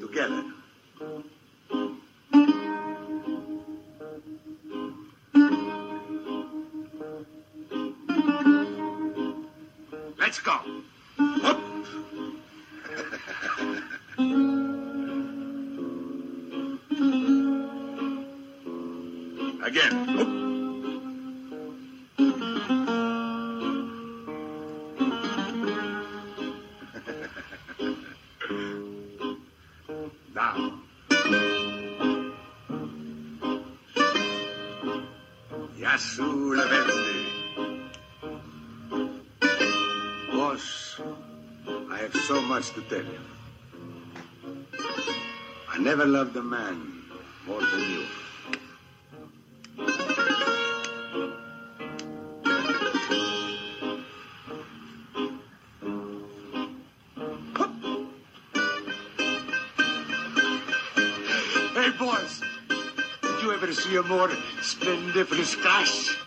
Together. Let's go. Again. Up. [LAUGHS] Now. Verde. have so much to tell you. I never loved a man more than you. Hey, boys, did you ever see a more splendiferous crash?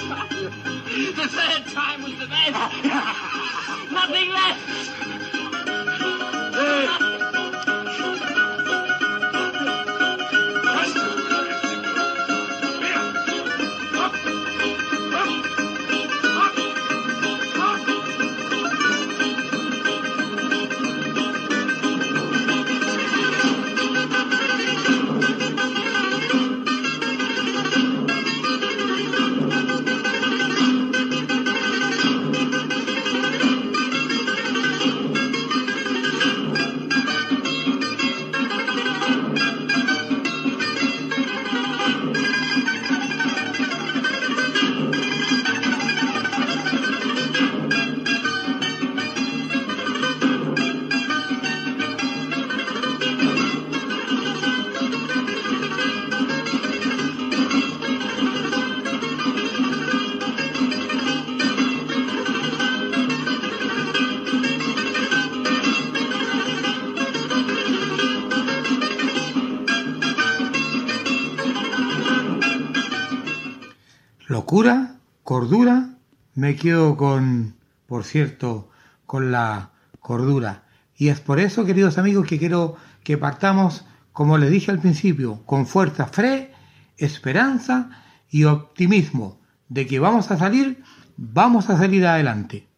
[LAUGHS] The third time was quedo con, por cierto, con la cordura. Y es por eso, queridos amigos, que quiero que partamos, como les dije al principio, con fuerza, fe, esperanza y optimismo de que vamos a salir, vamos a salir adelante.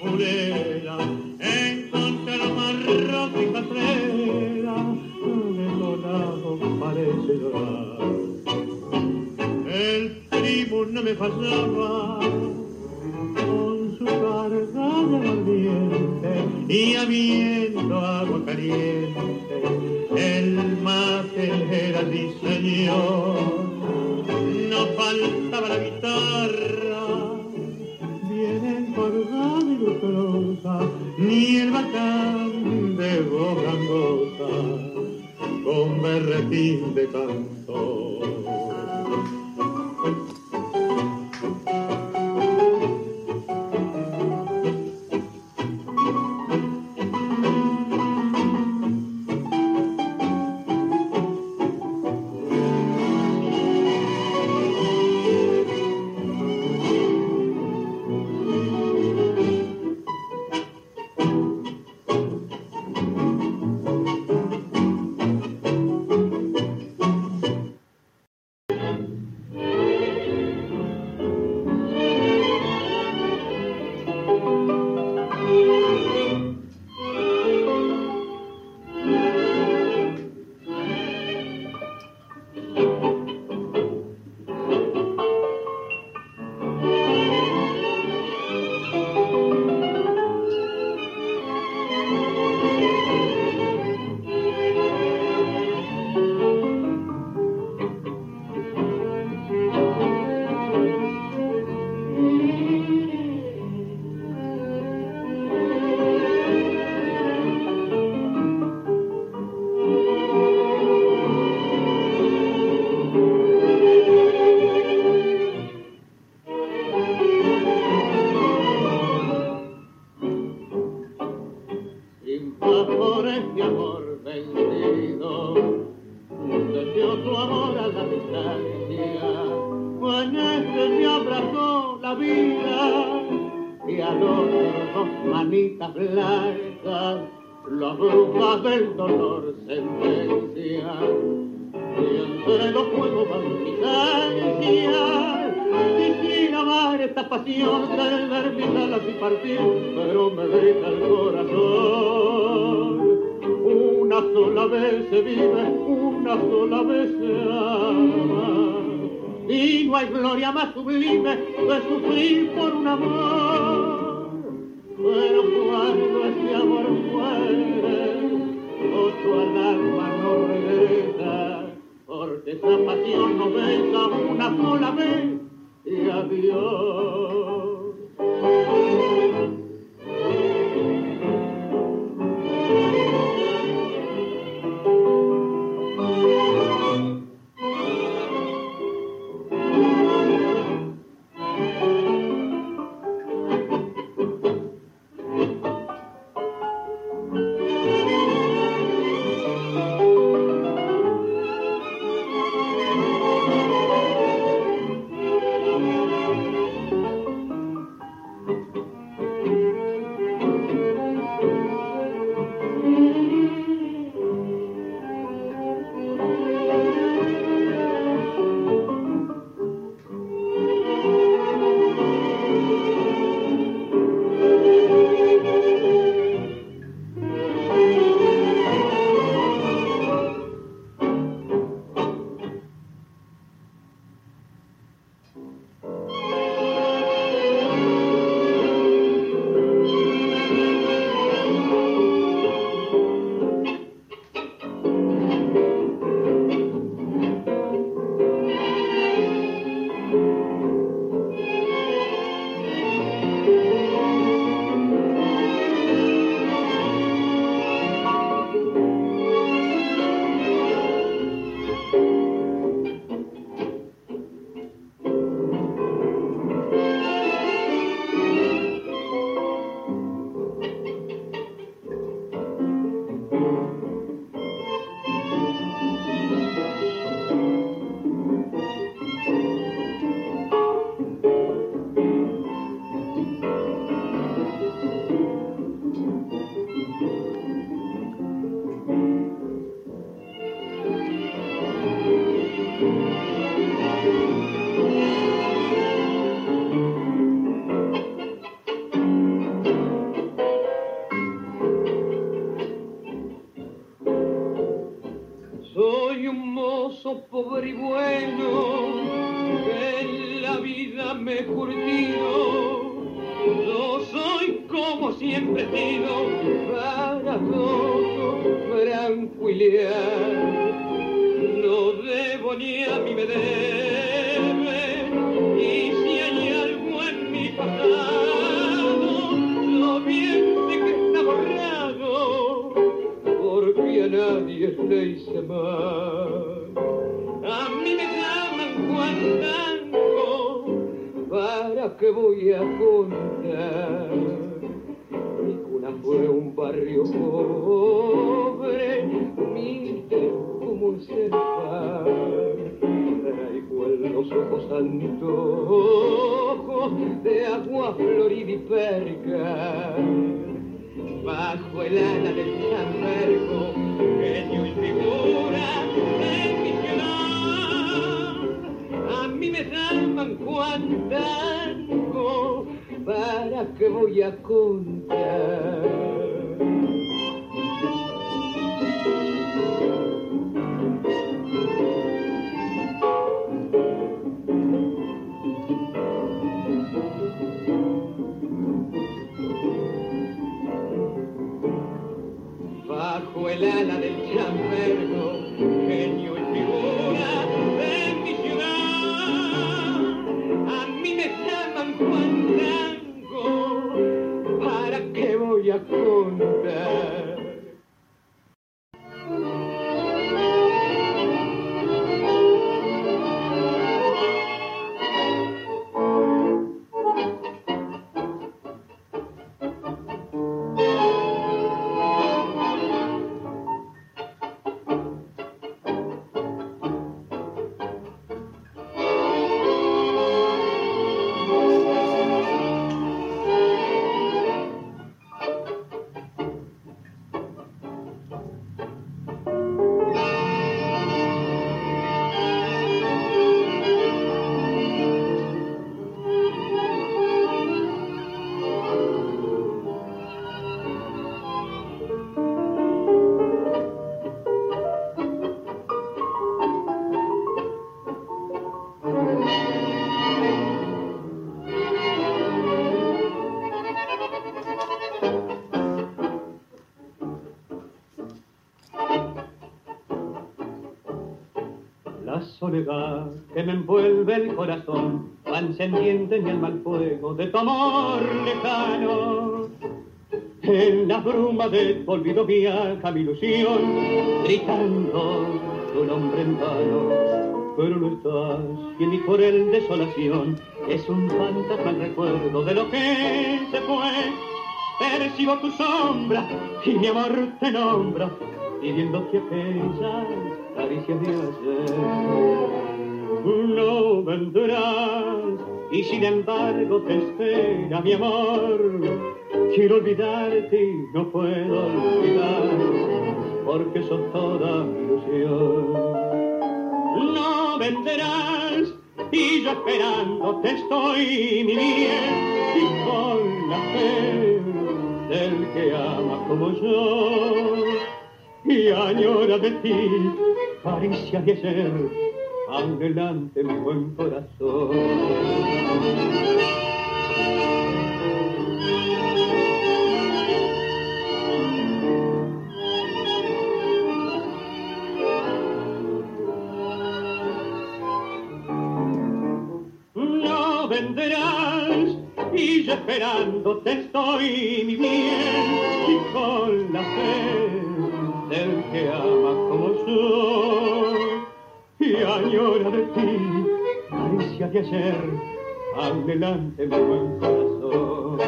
Purera encontraron más ropa y catrera, detonado parece llorar. El primo no me fallaba con su carga de ardiente y habiendo agua caliente, el mate era mi. No faltaba la guitarra, berretín de cantor. Soledad que me envuelve el corazón va encendiendo en mi alma el fuego de tu amor lejano. En la bruma de tu olvido viaja mi ilusión, gritando tu nombre en vano. Pero no estás, y en mi cruel desolación es un fantasma el recuerdo de lo que se fue. Percibo tu sombra y mi amor te nombra, pidiendo que aquellas no vendrás y sin embargo te espera mi amor. Quiero olvidarte y no puedo olvidar porque sos toda mi ilusión. No vendrás y yo esperándote estoy mi bien y con la fe del que ama como yo y añora de ti caricia de ayer adelante mi buen corazón. No vendrás y yo esperándote estoy mi bien y con la fe del que ama como yo y añora de ti caricia de ayer adelante mi buen corazón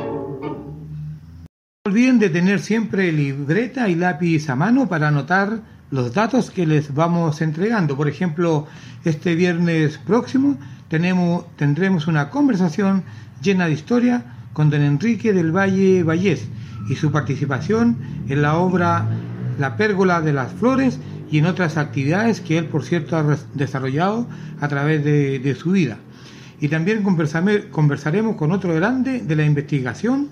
No olviden de tener siempre libreta y lápiz a mano para anotar los datos que les vamos entregando. Por ejemplo, este viernes próximo tenemos, tendremos una conversación llena de historia con don Enrique del Valle Vallés y su participación en la obra La Pérgola de las Flores y en otras actividades que él, por cierto, ha desarrollado a través de, de su vida. Y también conversaremos con otro grande de la investigación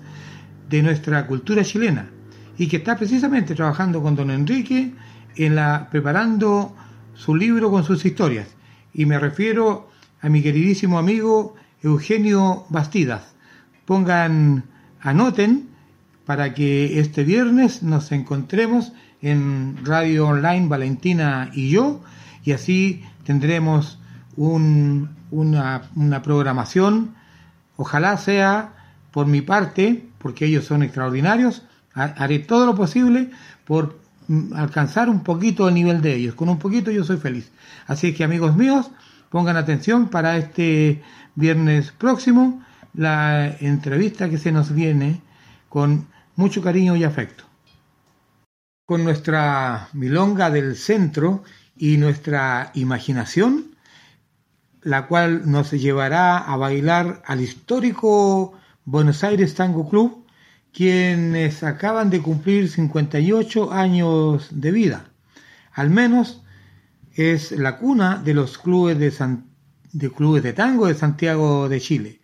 de nuestra cultura chilena y que está precisamente trabajando con don Enrique en la preparando su libro con sus historias y me refiero a mi queridísimo amigo Eugenio Bastidas pongan anoten para que este viernes nos encontremos en Radio Online Valentina y yo y así tendremos un- una, una programación ojalá sea por mi parte, porque ellos son extraordinarios, ha- haré todo lo posible por mm, alcanzar un poquito el nivel de ellos. Con un poquito yo soy feliz. Así que amigos míos, pongan atención para este viernes próximo, la entrevista que se nos viene con mucho cariño y afecto. Con nuestra milonga del centro y nuestra imaginación, la cual nos llevará a bailar al histórico Buenos Aires Tango Club, quienes acaban de cumplir 58 años de vida. Al menos es la cuna de los clubes de, tango de Santiago de Chile.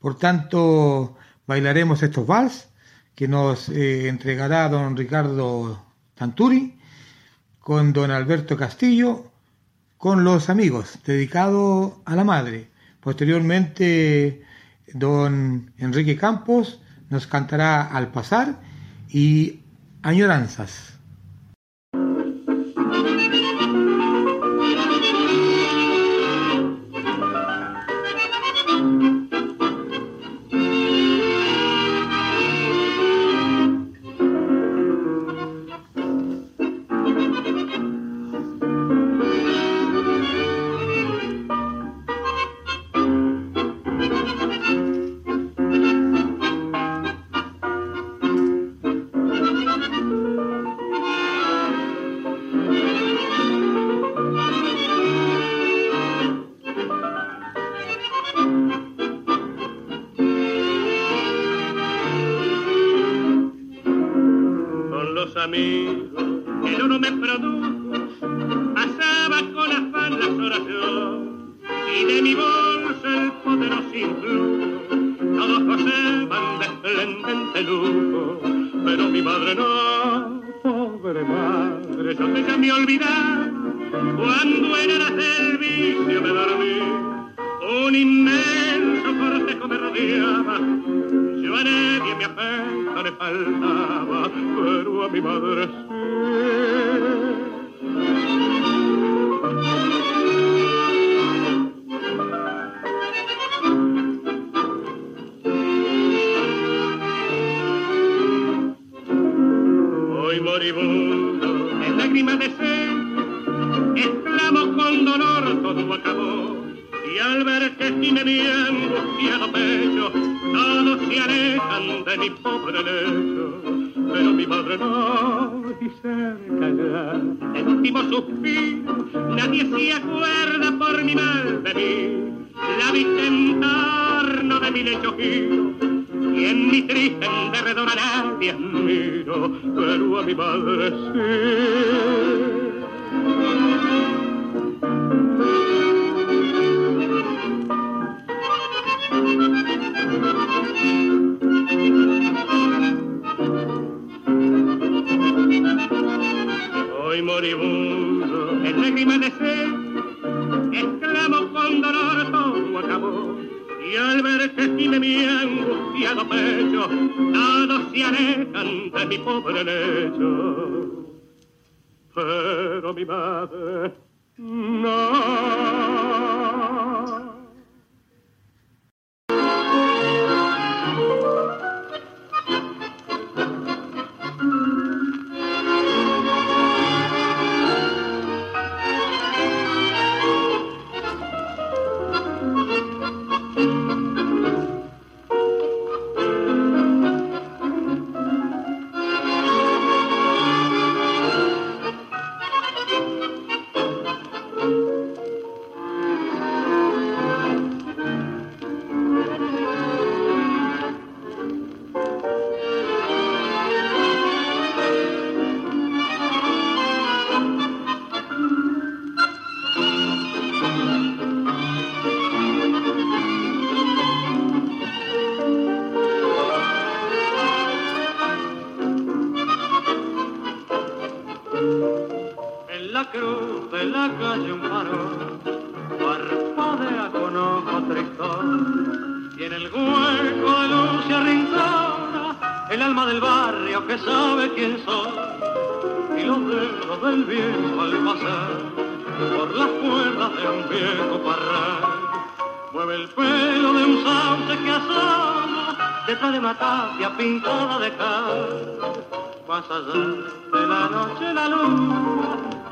Por tanto, bailaremos estos vals que nos eh, entregará don Ricardo Tanturi con don Alberto Castillo con los amigos, dedicado a la madre. Posteriormente, don Enrique Campos nos cantará Al pasar y Añoranzas.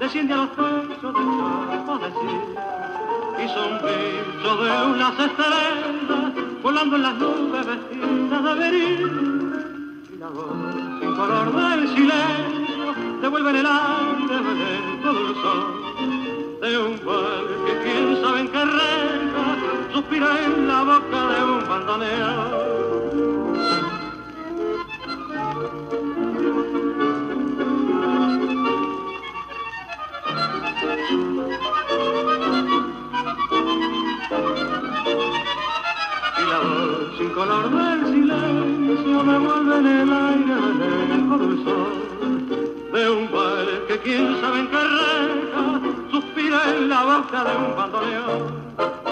desciende a los pechos del amanecer y son brillos de unas estrellas volando en las nubes vestidas de veril y la voz sin color del silencio devuelve en el aire dulzor de un cual que quién sabe en qué rega suspira en la boca de un bandoneón. color del silencio me vuelve en el aire lejos del sol de un baile que quién sabe en qué reja suspira en la boca de un bandoneón.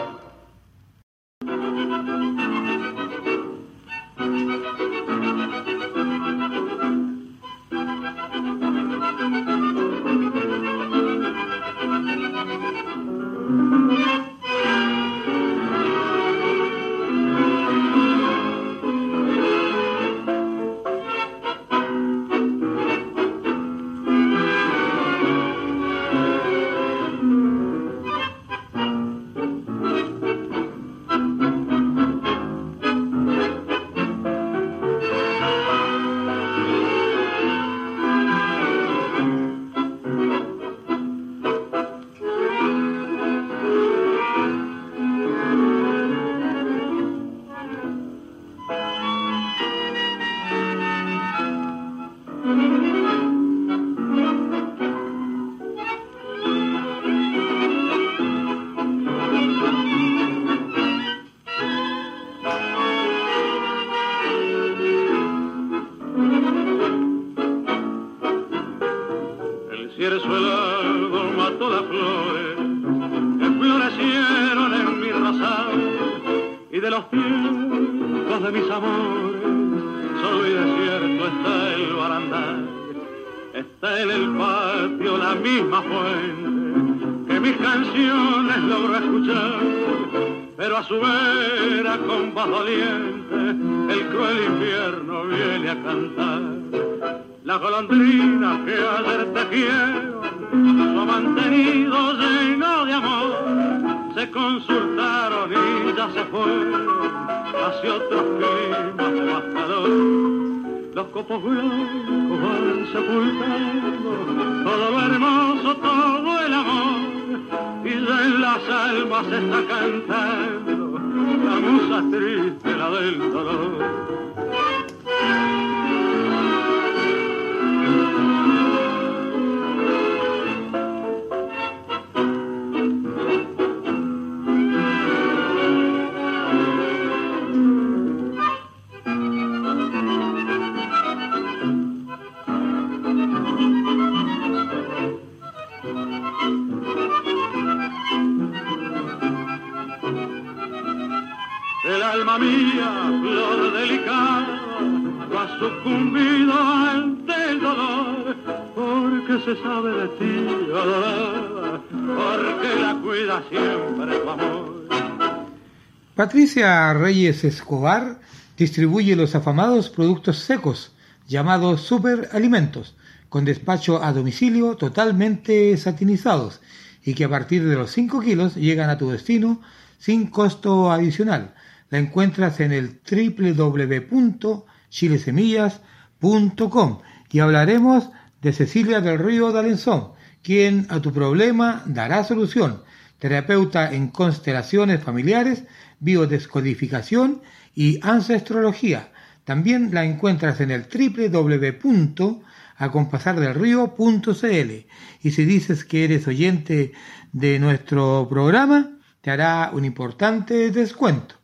Reyes Escobar distribuye los afamados productos secos llamados superalimentos, con despacho a domicilio totalmente satinizados y que a partir de los 5 kilos llegan a tu destino sin costo adicional. La encuentras en el www.chilesemillas.com y hablaremos de Cecilia del Río D'Alenzón, quien a tu problema dará solución. Terapeuta en constelaciones familiares, biodescodificación y ancestrología. También la encuentras en el www.acompasardelrío.cl y si dices que eres oyente de nuestro programa, te hará un importante descuento.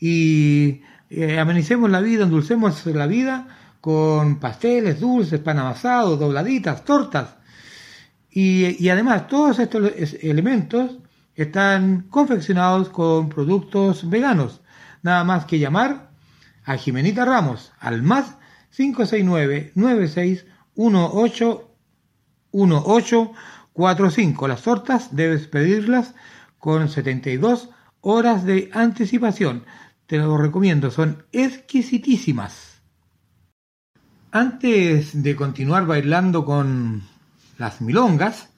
Y eh, amenicemos la vida, endulcemos la vida con pasteles, dulces, pan amasado, dobladitas, tortas. Y, y además todos estos elementos están confeccionados con productos veganos. Nada más que llamar a Jimenita Ramos al más 569-9618-1845. Las tortas debes pedirlas con 72 horas de anticipación. Te lo recomiendo, son exquisitísimas. Antes de continuar bailando con las milongas,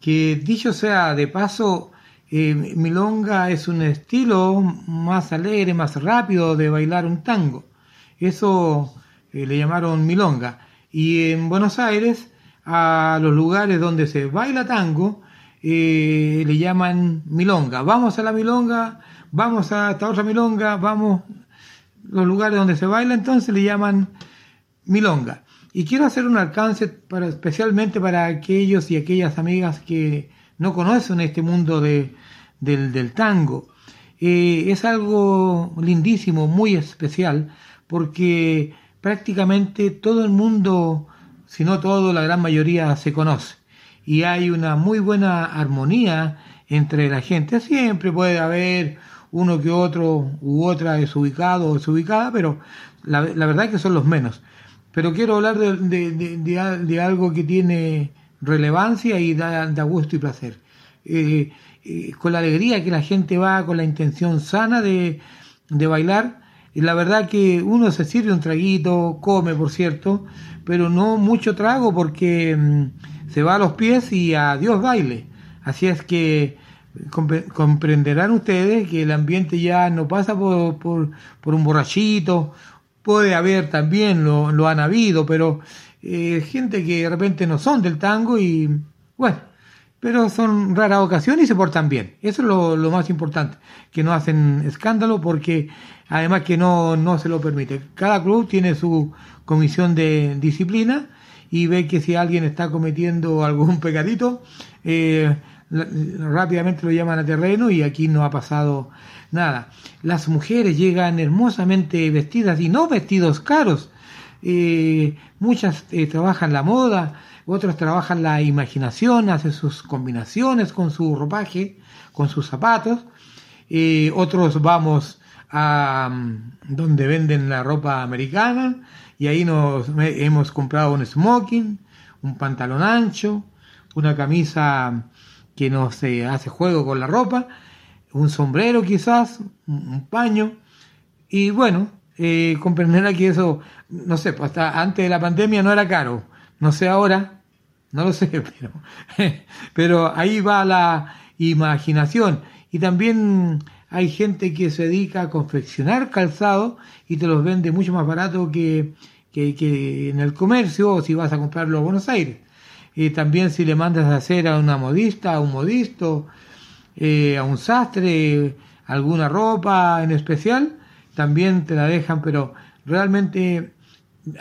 que dicho sea de paso, milonga es un estilo más alegre, más rápido de bailar un tango. Eso eh, le llamaron milonga. Y en Buenos Aires, a los lugares donde se baila tango, eh, le llaman milonga. Vamos a la milonga, vamos a esta otra milonga, vamos los lugares donde se baila, entonces le llaman milonga. Y quiero hacer un alcance para, especialmente para aquellos y aquellas amigas que no conocen este mundo de, del, del tango. Eh, es algo lindísimo, muy especial, porque prácticamente todo el mundo, si no todo, la gran mayoría se conoce. Y hay una muy buena armonía entre la gente. Siempre puede haber uno que otro u otra desubicado o desubicada, pero la, verdad es que son los menos. Pero quiero hablar de, de, de, de algo que tiene relevancia y da, da gusto y placer. Eh, eh, con la alegría que la gente va, con la intención sana de, de bailar. Y la verdad que uno se sirve un traguito, come por cierto, pero no mucho trago porque mm, se va a los pies y adiós baile. Así es que comprenderán ustedes que el ambiente ya no pasa por, por, por un borrachito, puede haber también, lo, lo han habido, pero eh, gente que de repente no son del tango y bueno, pero son raras ocasiones y se portan bien. Eso es lo, lo, más importante, que no hacen escándalo porque además que no, no se lo permite. Cada club tiene su comisión de disciplina y ve que si alguien está cometiendo [LAUGHS] algún pecadito, eh, rápidamente lo llaman a terreno y aquí no ha pasado nada. Las mujeres llegan hermosamente vestidas y no vestidos caros. Eh, muchas eh, trabajan la moda, otras trabajan la imaginación, hacen sus combinaciones con su ropaje, con sus zapatos. Eh, otros vamos a um, donde venden la ropa americana y ahí nos hemos comprado un smoking, un pantalón ancho, una camisa que nos eh, hace juego con la ropa, un sombrero quizás, un paño, y bueno, eh, comprenderá que eso, no sé, pues hasta antes de la pandemia no era caro, No sé ahora, no lo sé, [LAUGHS] pero, pero ahí va la imaginación. Y también hay gente que se dedica a confeccionar calzado y te los vende mucho más barato que, que, en el comercio o si vas a comprarlo a Buenos Aires. Y también si le mandas a hacer a una modista, a un modisto, eh, a un sastre, alguna ropa en especial, también te la dejan, pero realmente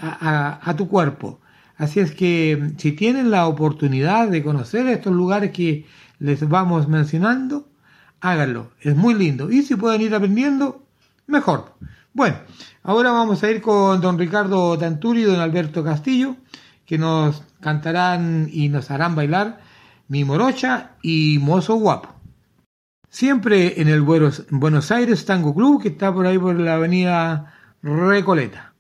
a- a tu cuerpo. Así es que si tienen la oportunidad de conocer estos lugares que les vamos mencionando, háganlo. Es muy lindo. Y si pueden ir aprendiendo, mejor. Bueno, ahora vamos a ir con don Ricardo Tanturi y don Alberto Castillo, que nos cantarán y nos harán bailar Mi Morocha y Mozo Guapo. Siempre en el Buenos, Aires Tango Club, que está por ahí por la avenida Recoleta.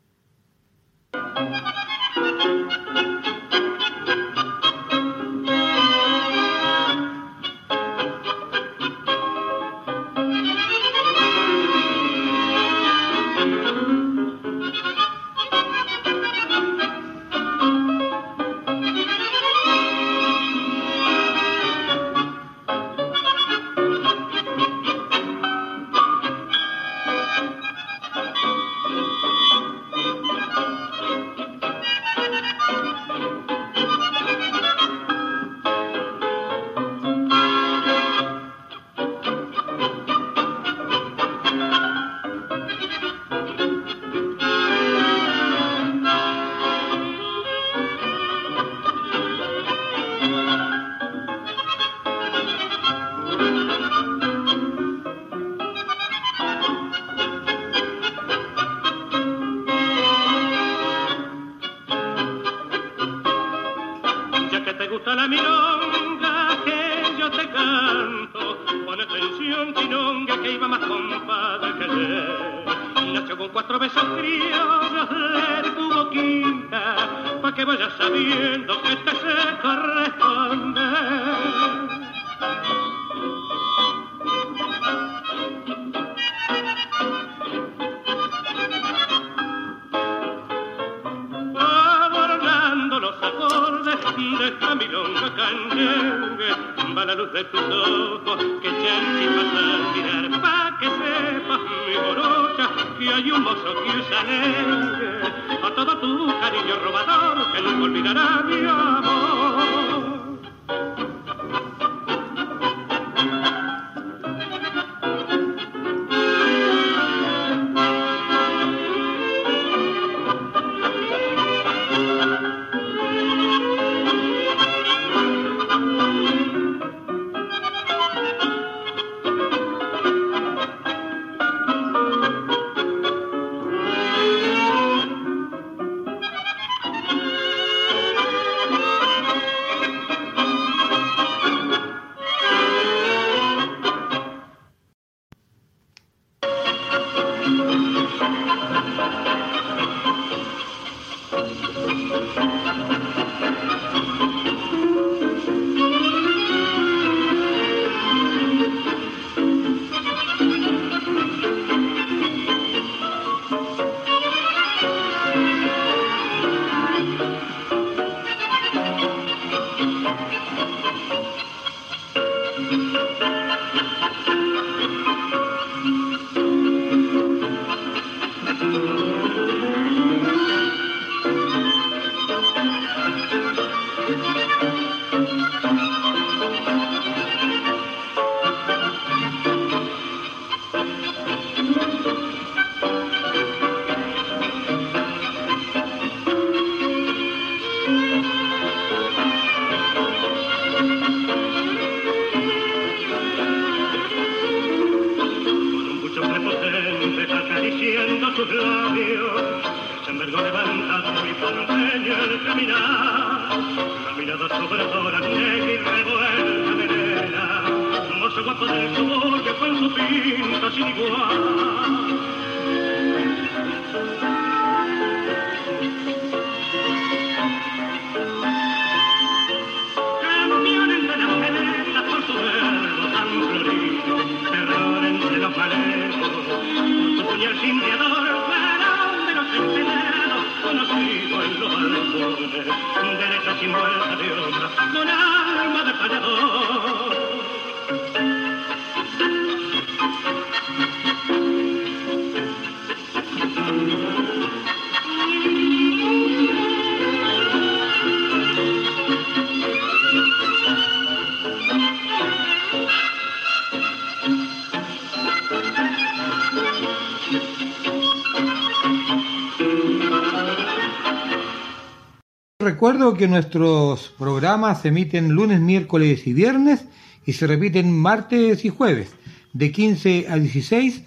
Recuerdo que nuestros programas se emiten lunes, miércoles y viernes y se repiten martes y jueves. De 15 a 16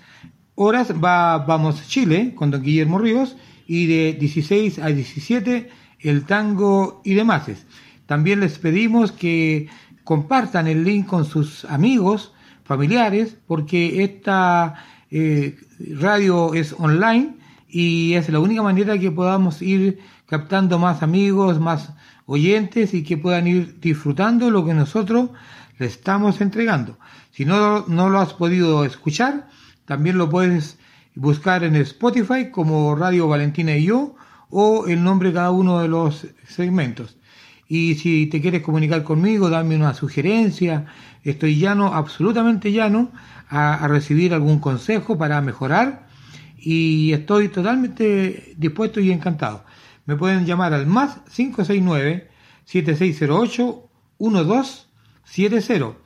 horas va Vamos Chile con don Guillermo Ríos y de 16 a 17 el tango y demás. También les pedimos que compartan el link con sus amigos, familiares, porque esta eh, radio es online y es la única manera que podamos ir captando más amigos, más oyentes y que puedan ir disfrutando lo que nosotros le estamos entregando. Si no, no lo has podido escuchar, también lo puedes buscar en Spotify como Radio Valentina y yo o el nombre de cada uno de los segmentos. Y si te quieres comunicar conmigo, dame una sugerencia. Estoy llano, absolutamente llano, a, a recibir algún consejo para mejorar y estoy totalmente dispuesto y encantado me pueden llamar al más 569-7608-1270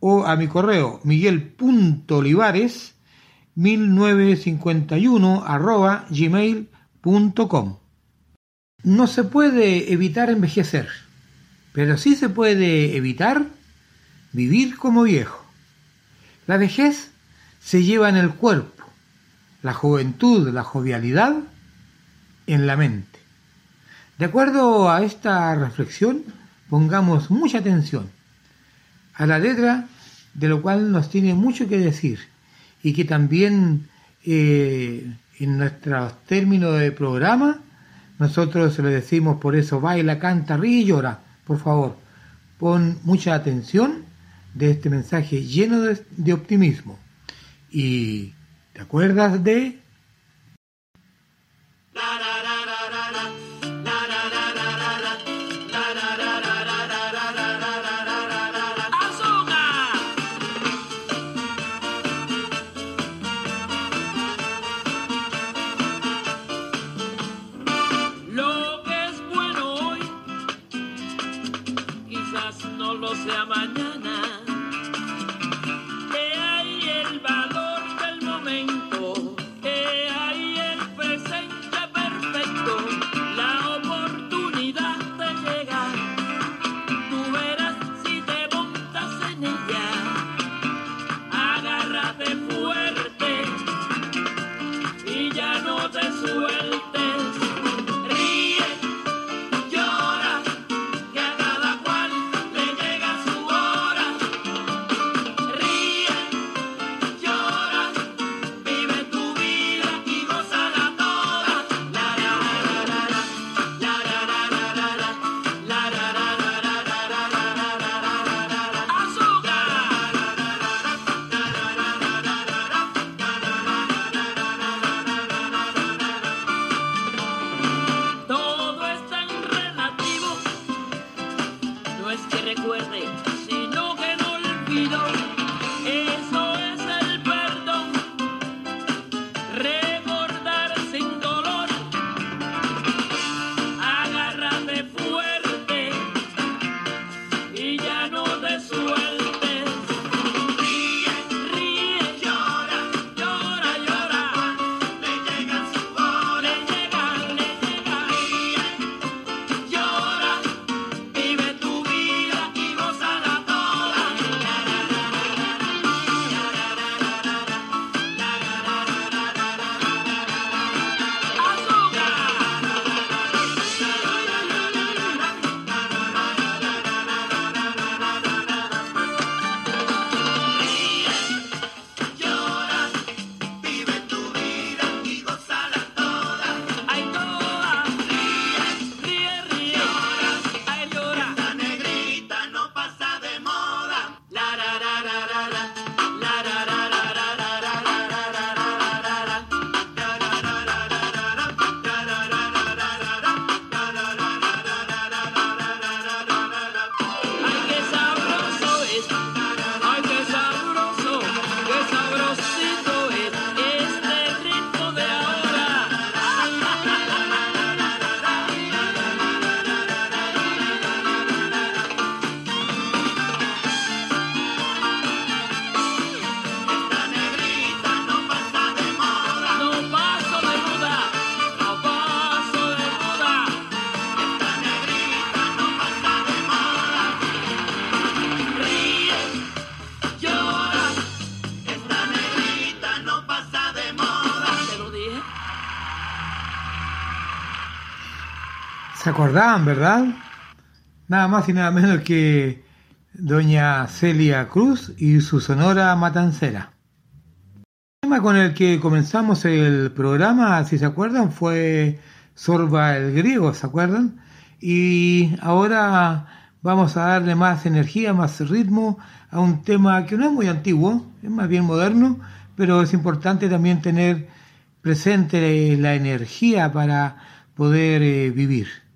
o a mi correo miguel.olivares 1951 arroba gmail.com. No se puede evitar envejecer, pero sí se puede evitar vivir como viejo. La vejez se lleva en el cuerpo, la juventud, la jovialidad en la mente. De acuerdo a esta reflexión, pongamos mucha atención a la letra, de lo cual nos tiene mucho que decir y que también eh, en nuestros términos de programa nosotros le decimos por eso baila, canta, ríe y llora. Por favor, pon mucha atención de este mensaje lleno de, de optimismo. Y ¿te acuerdas de acordaban, ¿verdad? Nada más y nada menos que doña Celia Cruz y su sonora matancera. El tema con el que comenzamos el programa, si se acuerdan, fue Sorba el griego, ¿se acuerdan? Y ahora vamos a darle más energía, más ritmo a un tema que no es muy antiguo, es más bien moderno, pero es importante también tener presente la energía para poder eh, vivir.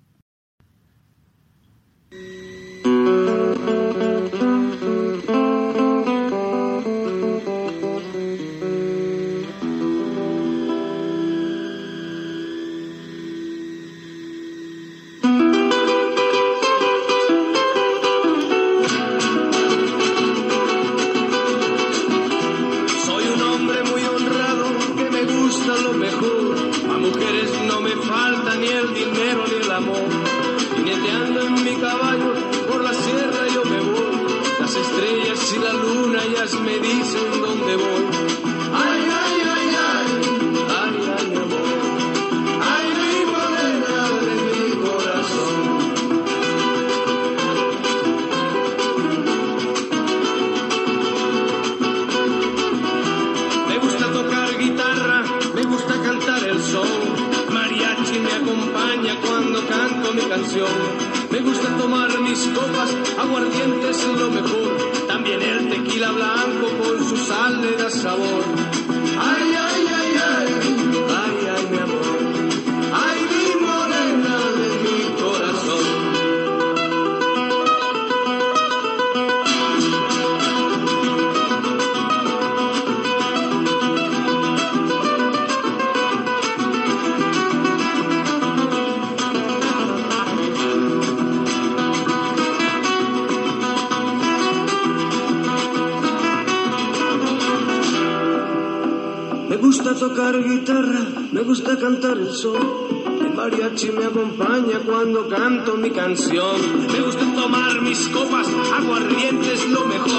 El mariachi me acompaña cuando canto mi canción. Me gusta tomar mis copas, aguardiente es lo mejor.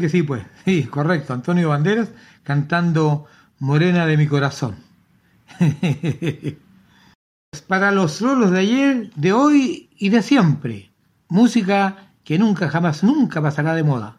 Que sí, pues. Sí, correcto. Antonio Banderas cantando Morena de mi corazón. [LAUGHS] Para los rolos de ayer, de hoy y de siempre. Música que nunca, jamás, nunca pasará de moda.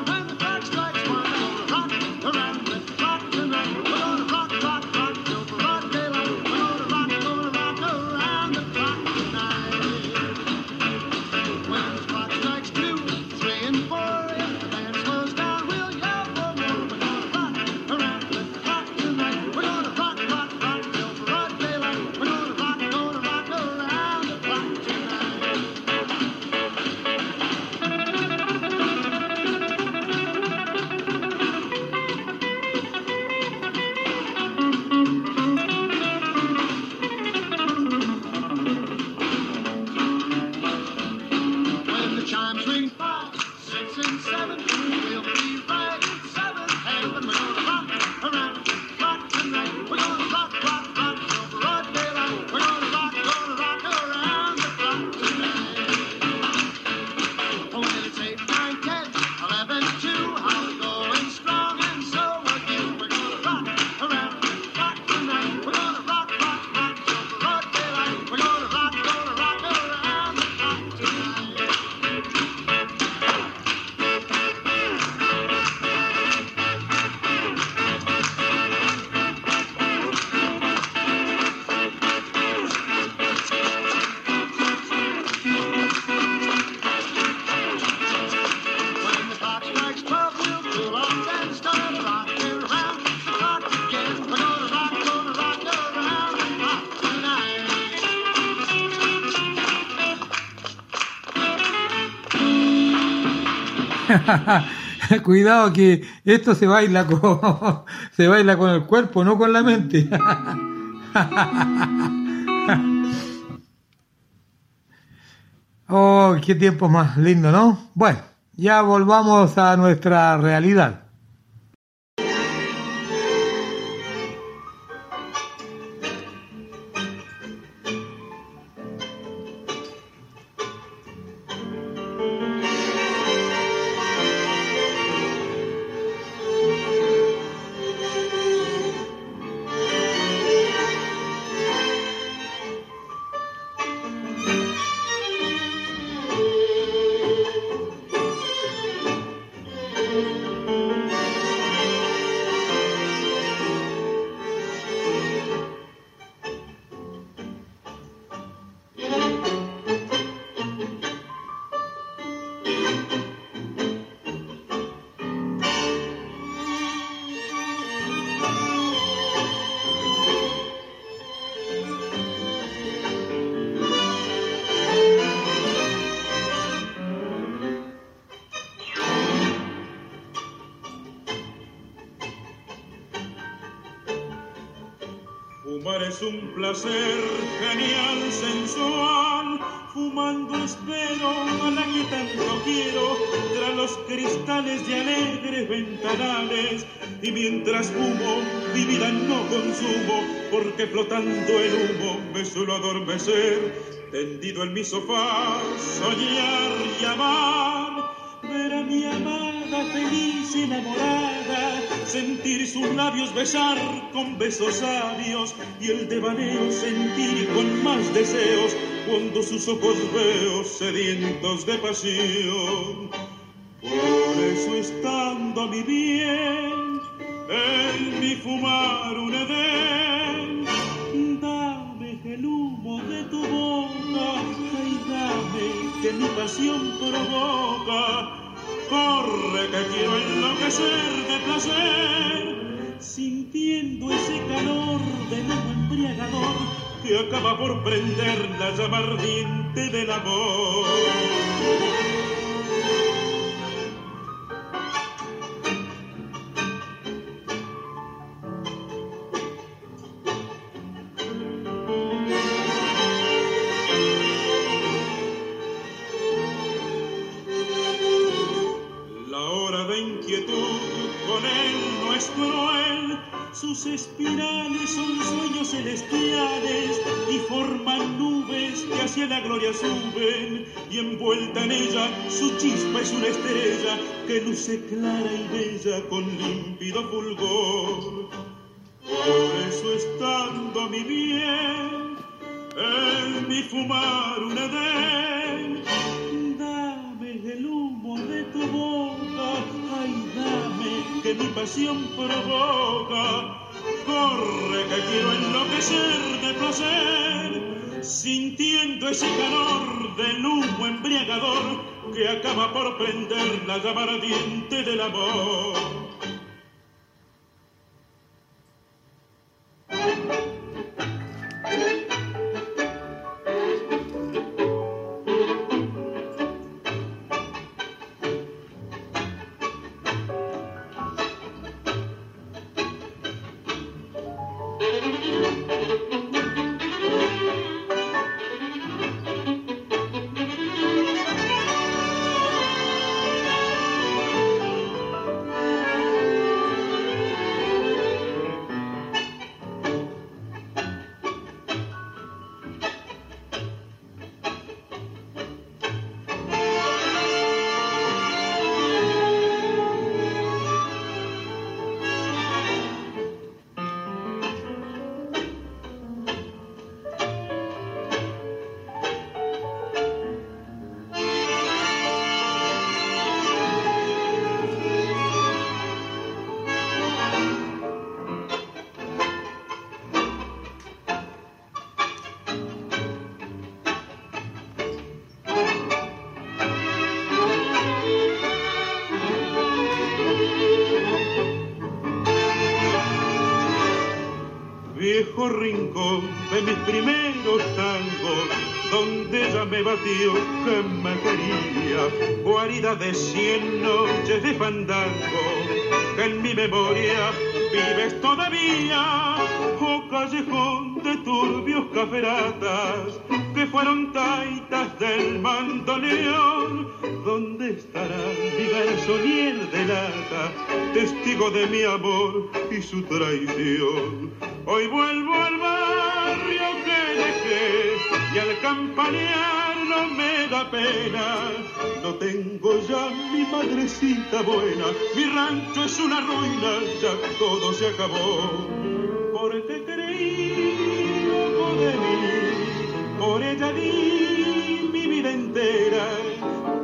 [LAUGHS] Cuidado que esto se baila con [LAUGHS] se baila con el cuerpo, no con la mente. [LAUGHS] Oh, qué tiempo más lindo, ¿no? Bueno, ya volvamos a nuestra realidad. Tendido en mi sofá, soñar y amar, ver a mi amada feliz enamorada, sentir sus labios besar con besos sabios y el devaneo sentir con más deseos cuando sus ojos veo sedientos de pasión. Por eso estando mi bien, en mi fumar un edén, dame el humo de tu dame que mi pasión provoca. Corre que quiero enloquecer de placer, sintiendo ese calor del agua embriagador que acaba por prender la llama ardiente del amor. Sus espirales son sueños celestiales y forman nubes que hacia la gloria suben y envuelta en ella su chispa es una estrella que luce clara y bella con límpido fulgor. Por eso estando mi bien, en mi fumar un edén, dame el humo de tu boca, ay dame que mi pasión provoca. Corre que quiero enloquecer de placer, sintiendo ese calor del humo embriagador que acaba por prender la llama ardiente del amor. Rincón de mis primeros tangos, donde ella me batió me quería, guarida de cien noches de fandango, que en mi memoria vives todavía, oh callejón de turbios caferatas, que fueron taitas del mandoneón, ¿dónde estará mi garzonier de lata, testigo de mi amor y su traición? Hoy vuelvo y al campanear no me da pena. No tengo ya mi madrecita buena, mi rancho es una ruina, ya todo se acabó. Porque creí loco de mí, por ella di mi vida entera.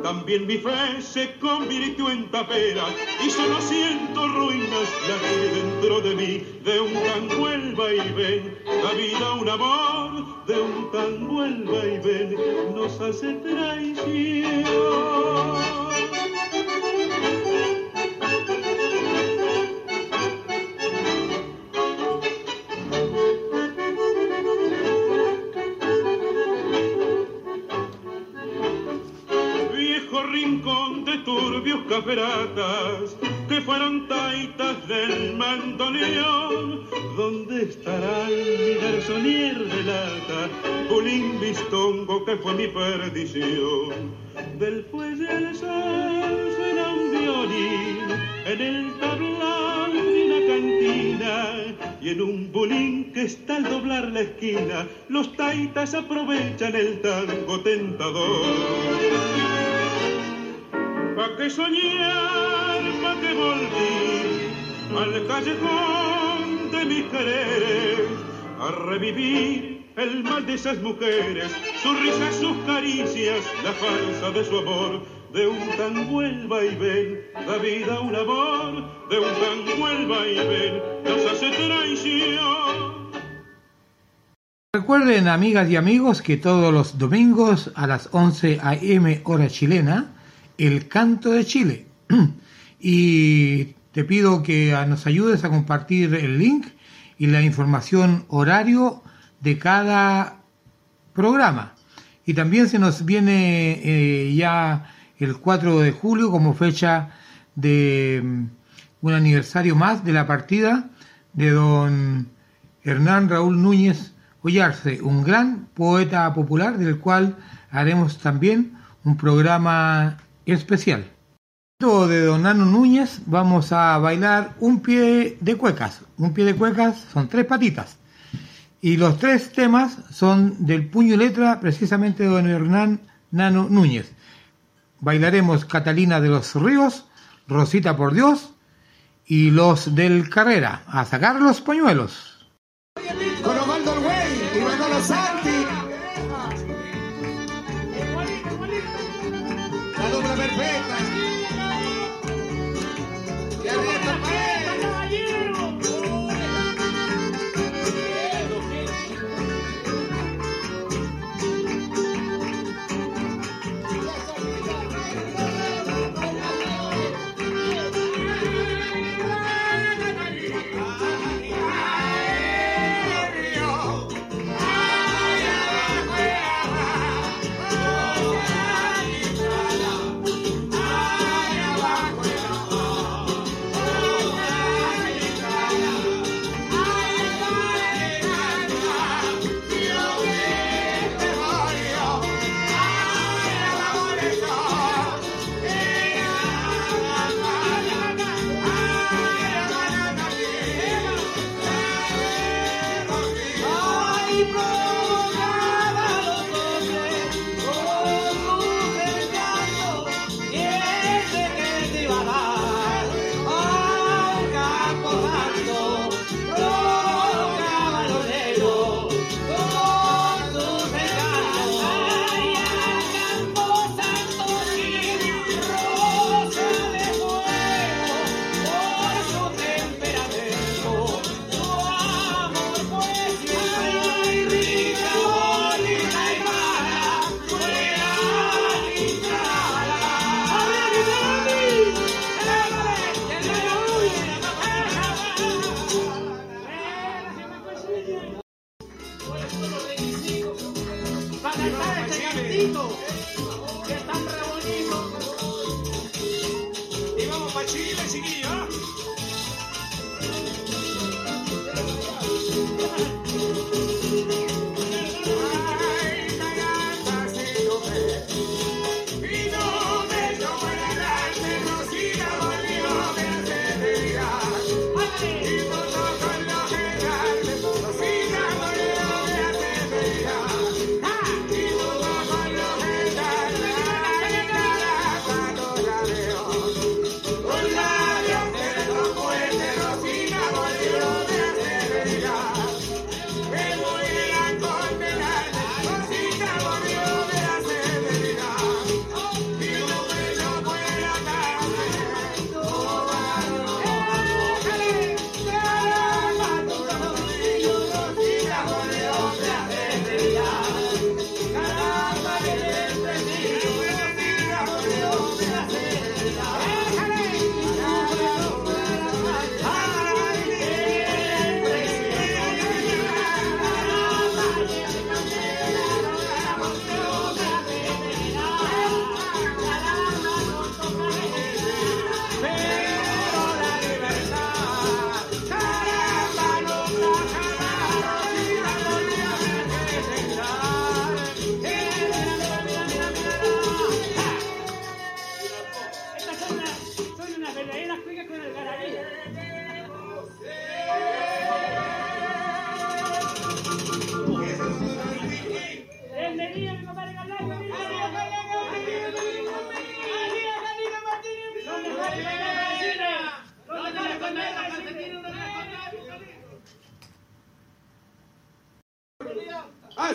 También mi fe se convirtió en tapera y solo siento ruinas la que dentro de mí de un tango el vaivén, la vida un amor, de un tango el vaivén nos hace traición. viejo rincón de turbios caferatas fueron taitas del mandoneón. ¿Dónde estará mi garzonier de lata, Pulín Bistongo que fue mi perdición? Del fuelle al sol suena un violín en el tablón de una cantina y en un bulín que está al doblar la esquina los taitas aprovechan el tango tentador. Pa' que soñar, pa' que volví al callejón de mis quereres, a revivir el mal de esas mujeres, sus risas, sus caricias, la falsa de su amor, de un tango el vaivén, la vida un amor, de un tango el vaivén, nos hace traición. Recuerden, amigas y amigos, que todos los domingos a las 11 a.m. hora chilena, el canto de Chile. [CLEARS THROAT] y te pido que nos ayudes a compartir el link y la información horario de cada programa. Y también se nos viene eh, ya el 4 de julio como fecha de mm, un aniversario más de la partida de don Hernán Raúl Núñez Ollarse, un gran poeta popular del cual haremos también un programa especial. De don Nano Núñez vamos a bailar un pie de cuecas. Un pie de cuecas son tres patitas. Y los tres temas son del puño y letra precisamente de don Hernán Nano Núñez. Bailaremos Catalina de los Ríos, Rosita por Dios y los del Carrera. A sacar los pañuelos.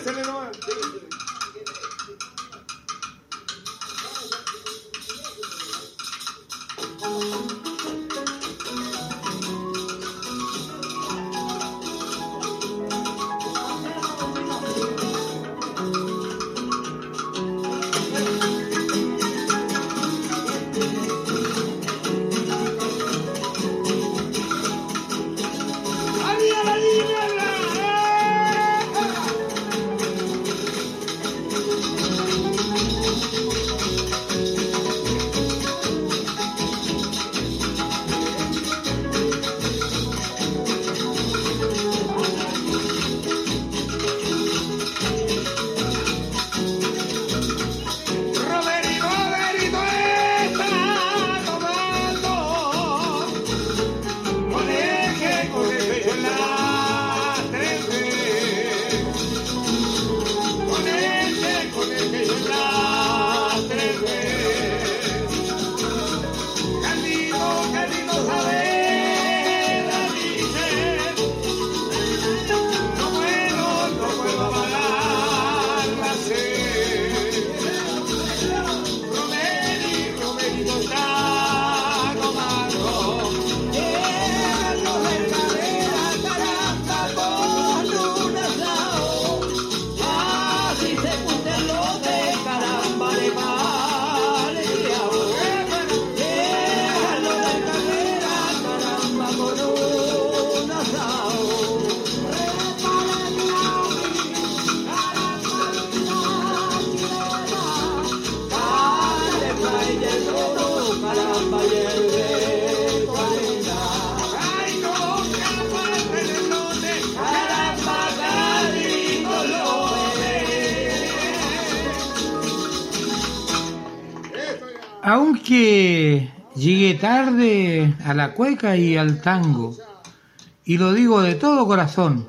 Ah, se la cueca y al tango, y lo digo de todo corazón,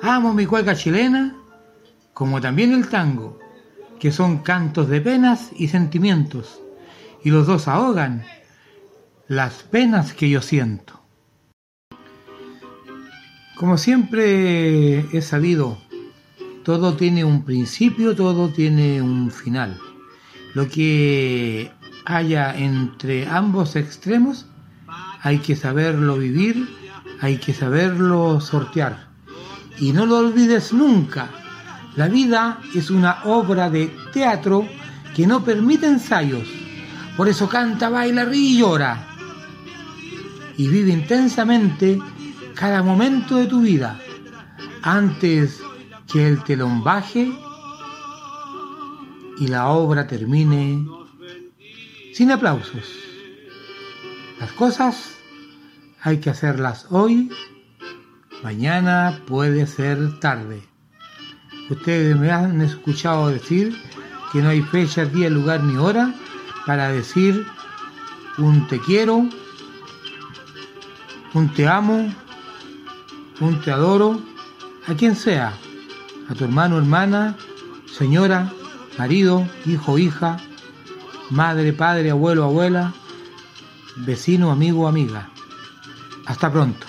amo mi cueca chilena, como también el tango, que son cantos de penas y sentimientos, y los dos ahogan las penas que yo siento. Como siempre he sabido, todo tiene un principio, todo tiene un final. Lo que haya entre ambos extremos hay que saberlo vivir, hay que saberlo sortear. Y no lo olvides nunca, la vida es una obra de teatro que no permite ensayos. Por eso canta, baila, ríe y llora. Y vive intensamente cada momento de tu vida antes que el telón baje y la obra termine sin aplausos. Las cosas hay que hacerlas hoy, mañana puede ser tarde. Ustedes me han escuchado decir que no hay fecha, día, lugar ni hora para decir un te quiero, un te amo, un te adoro, a quien sea, a tu hermano, hermana, señora, marido, hijo, hija, madre, padre, abuelo, abuela, vecino, amigo, amiga. Hasta pronto.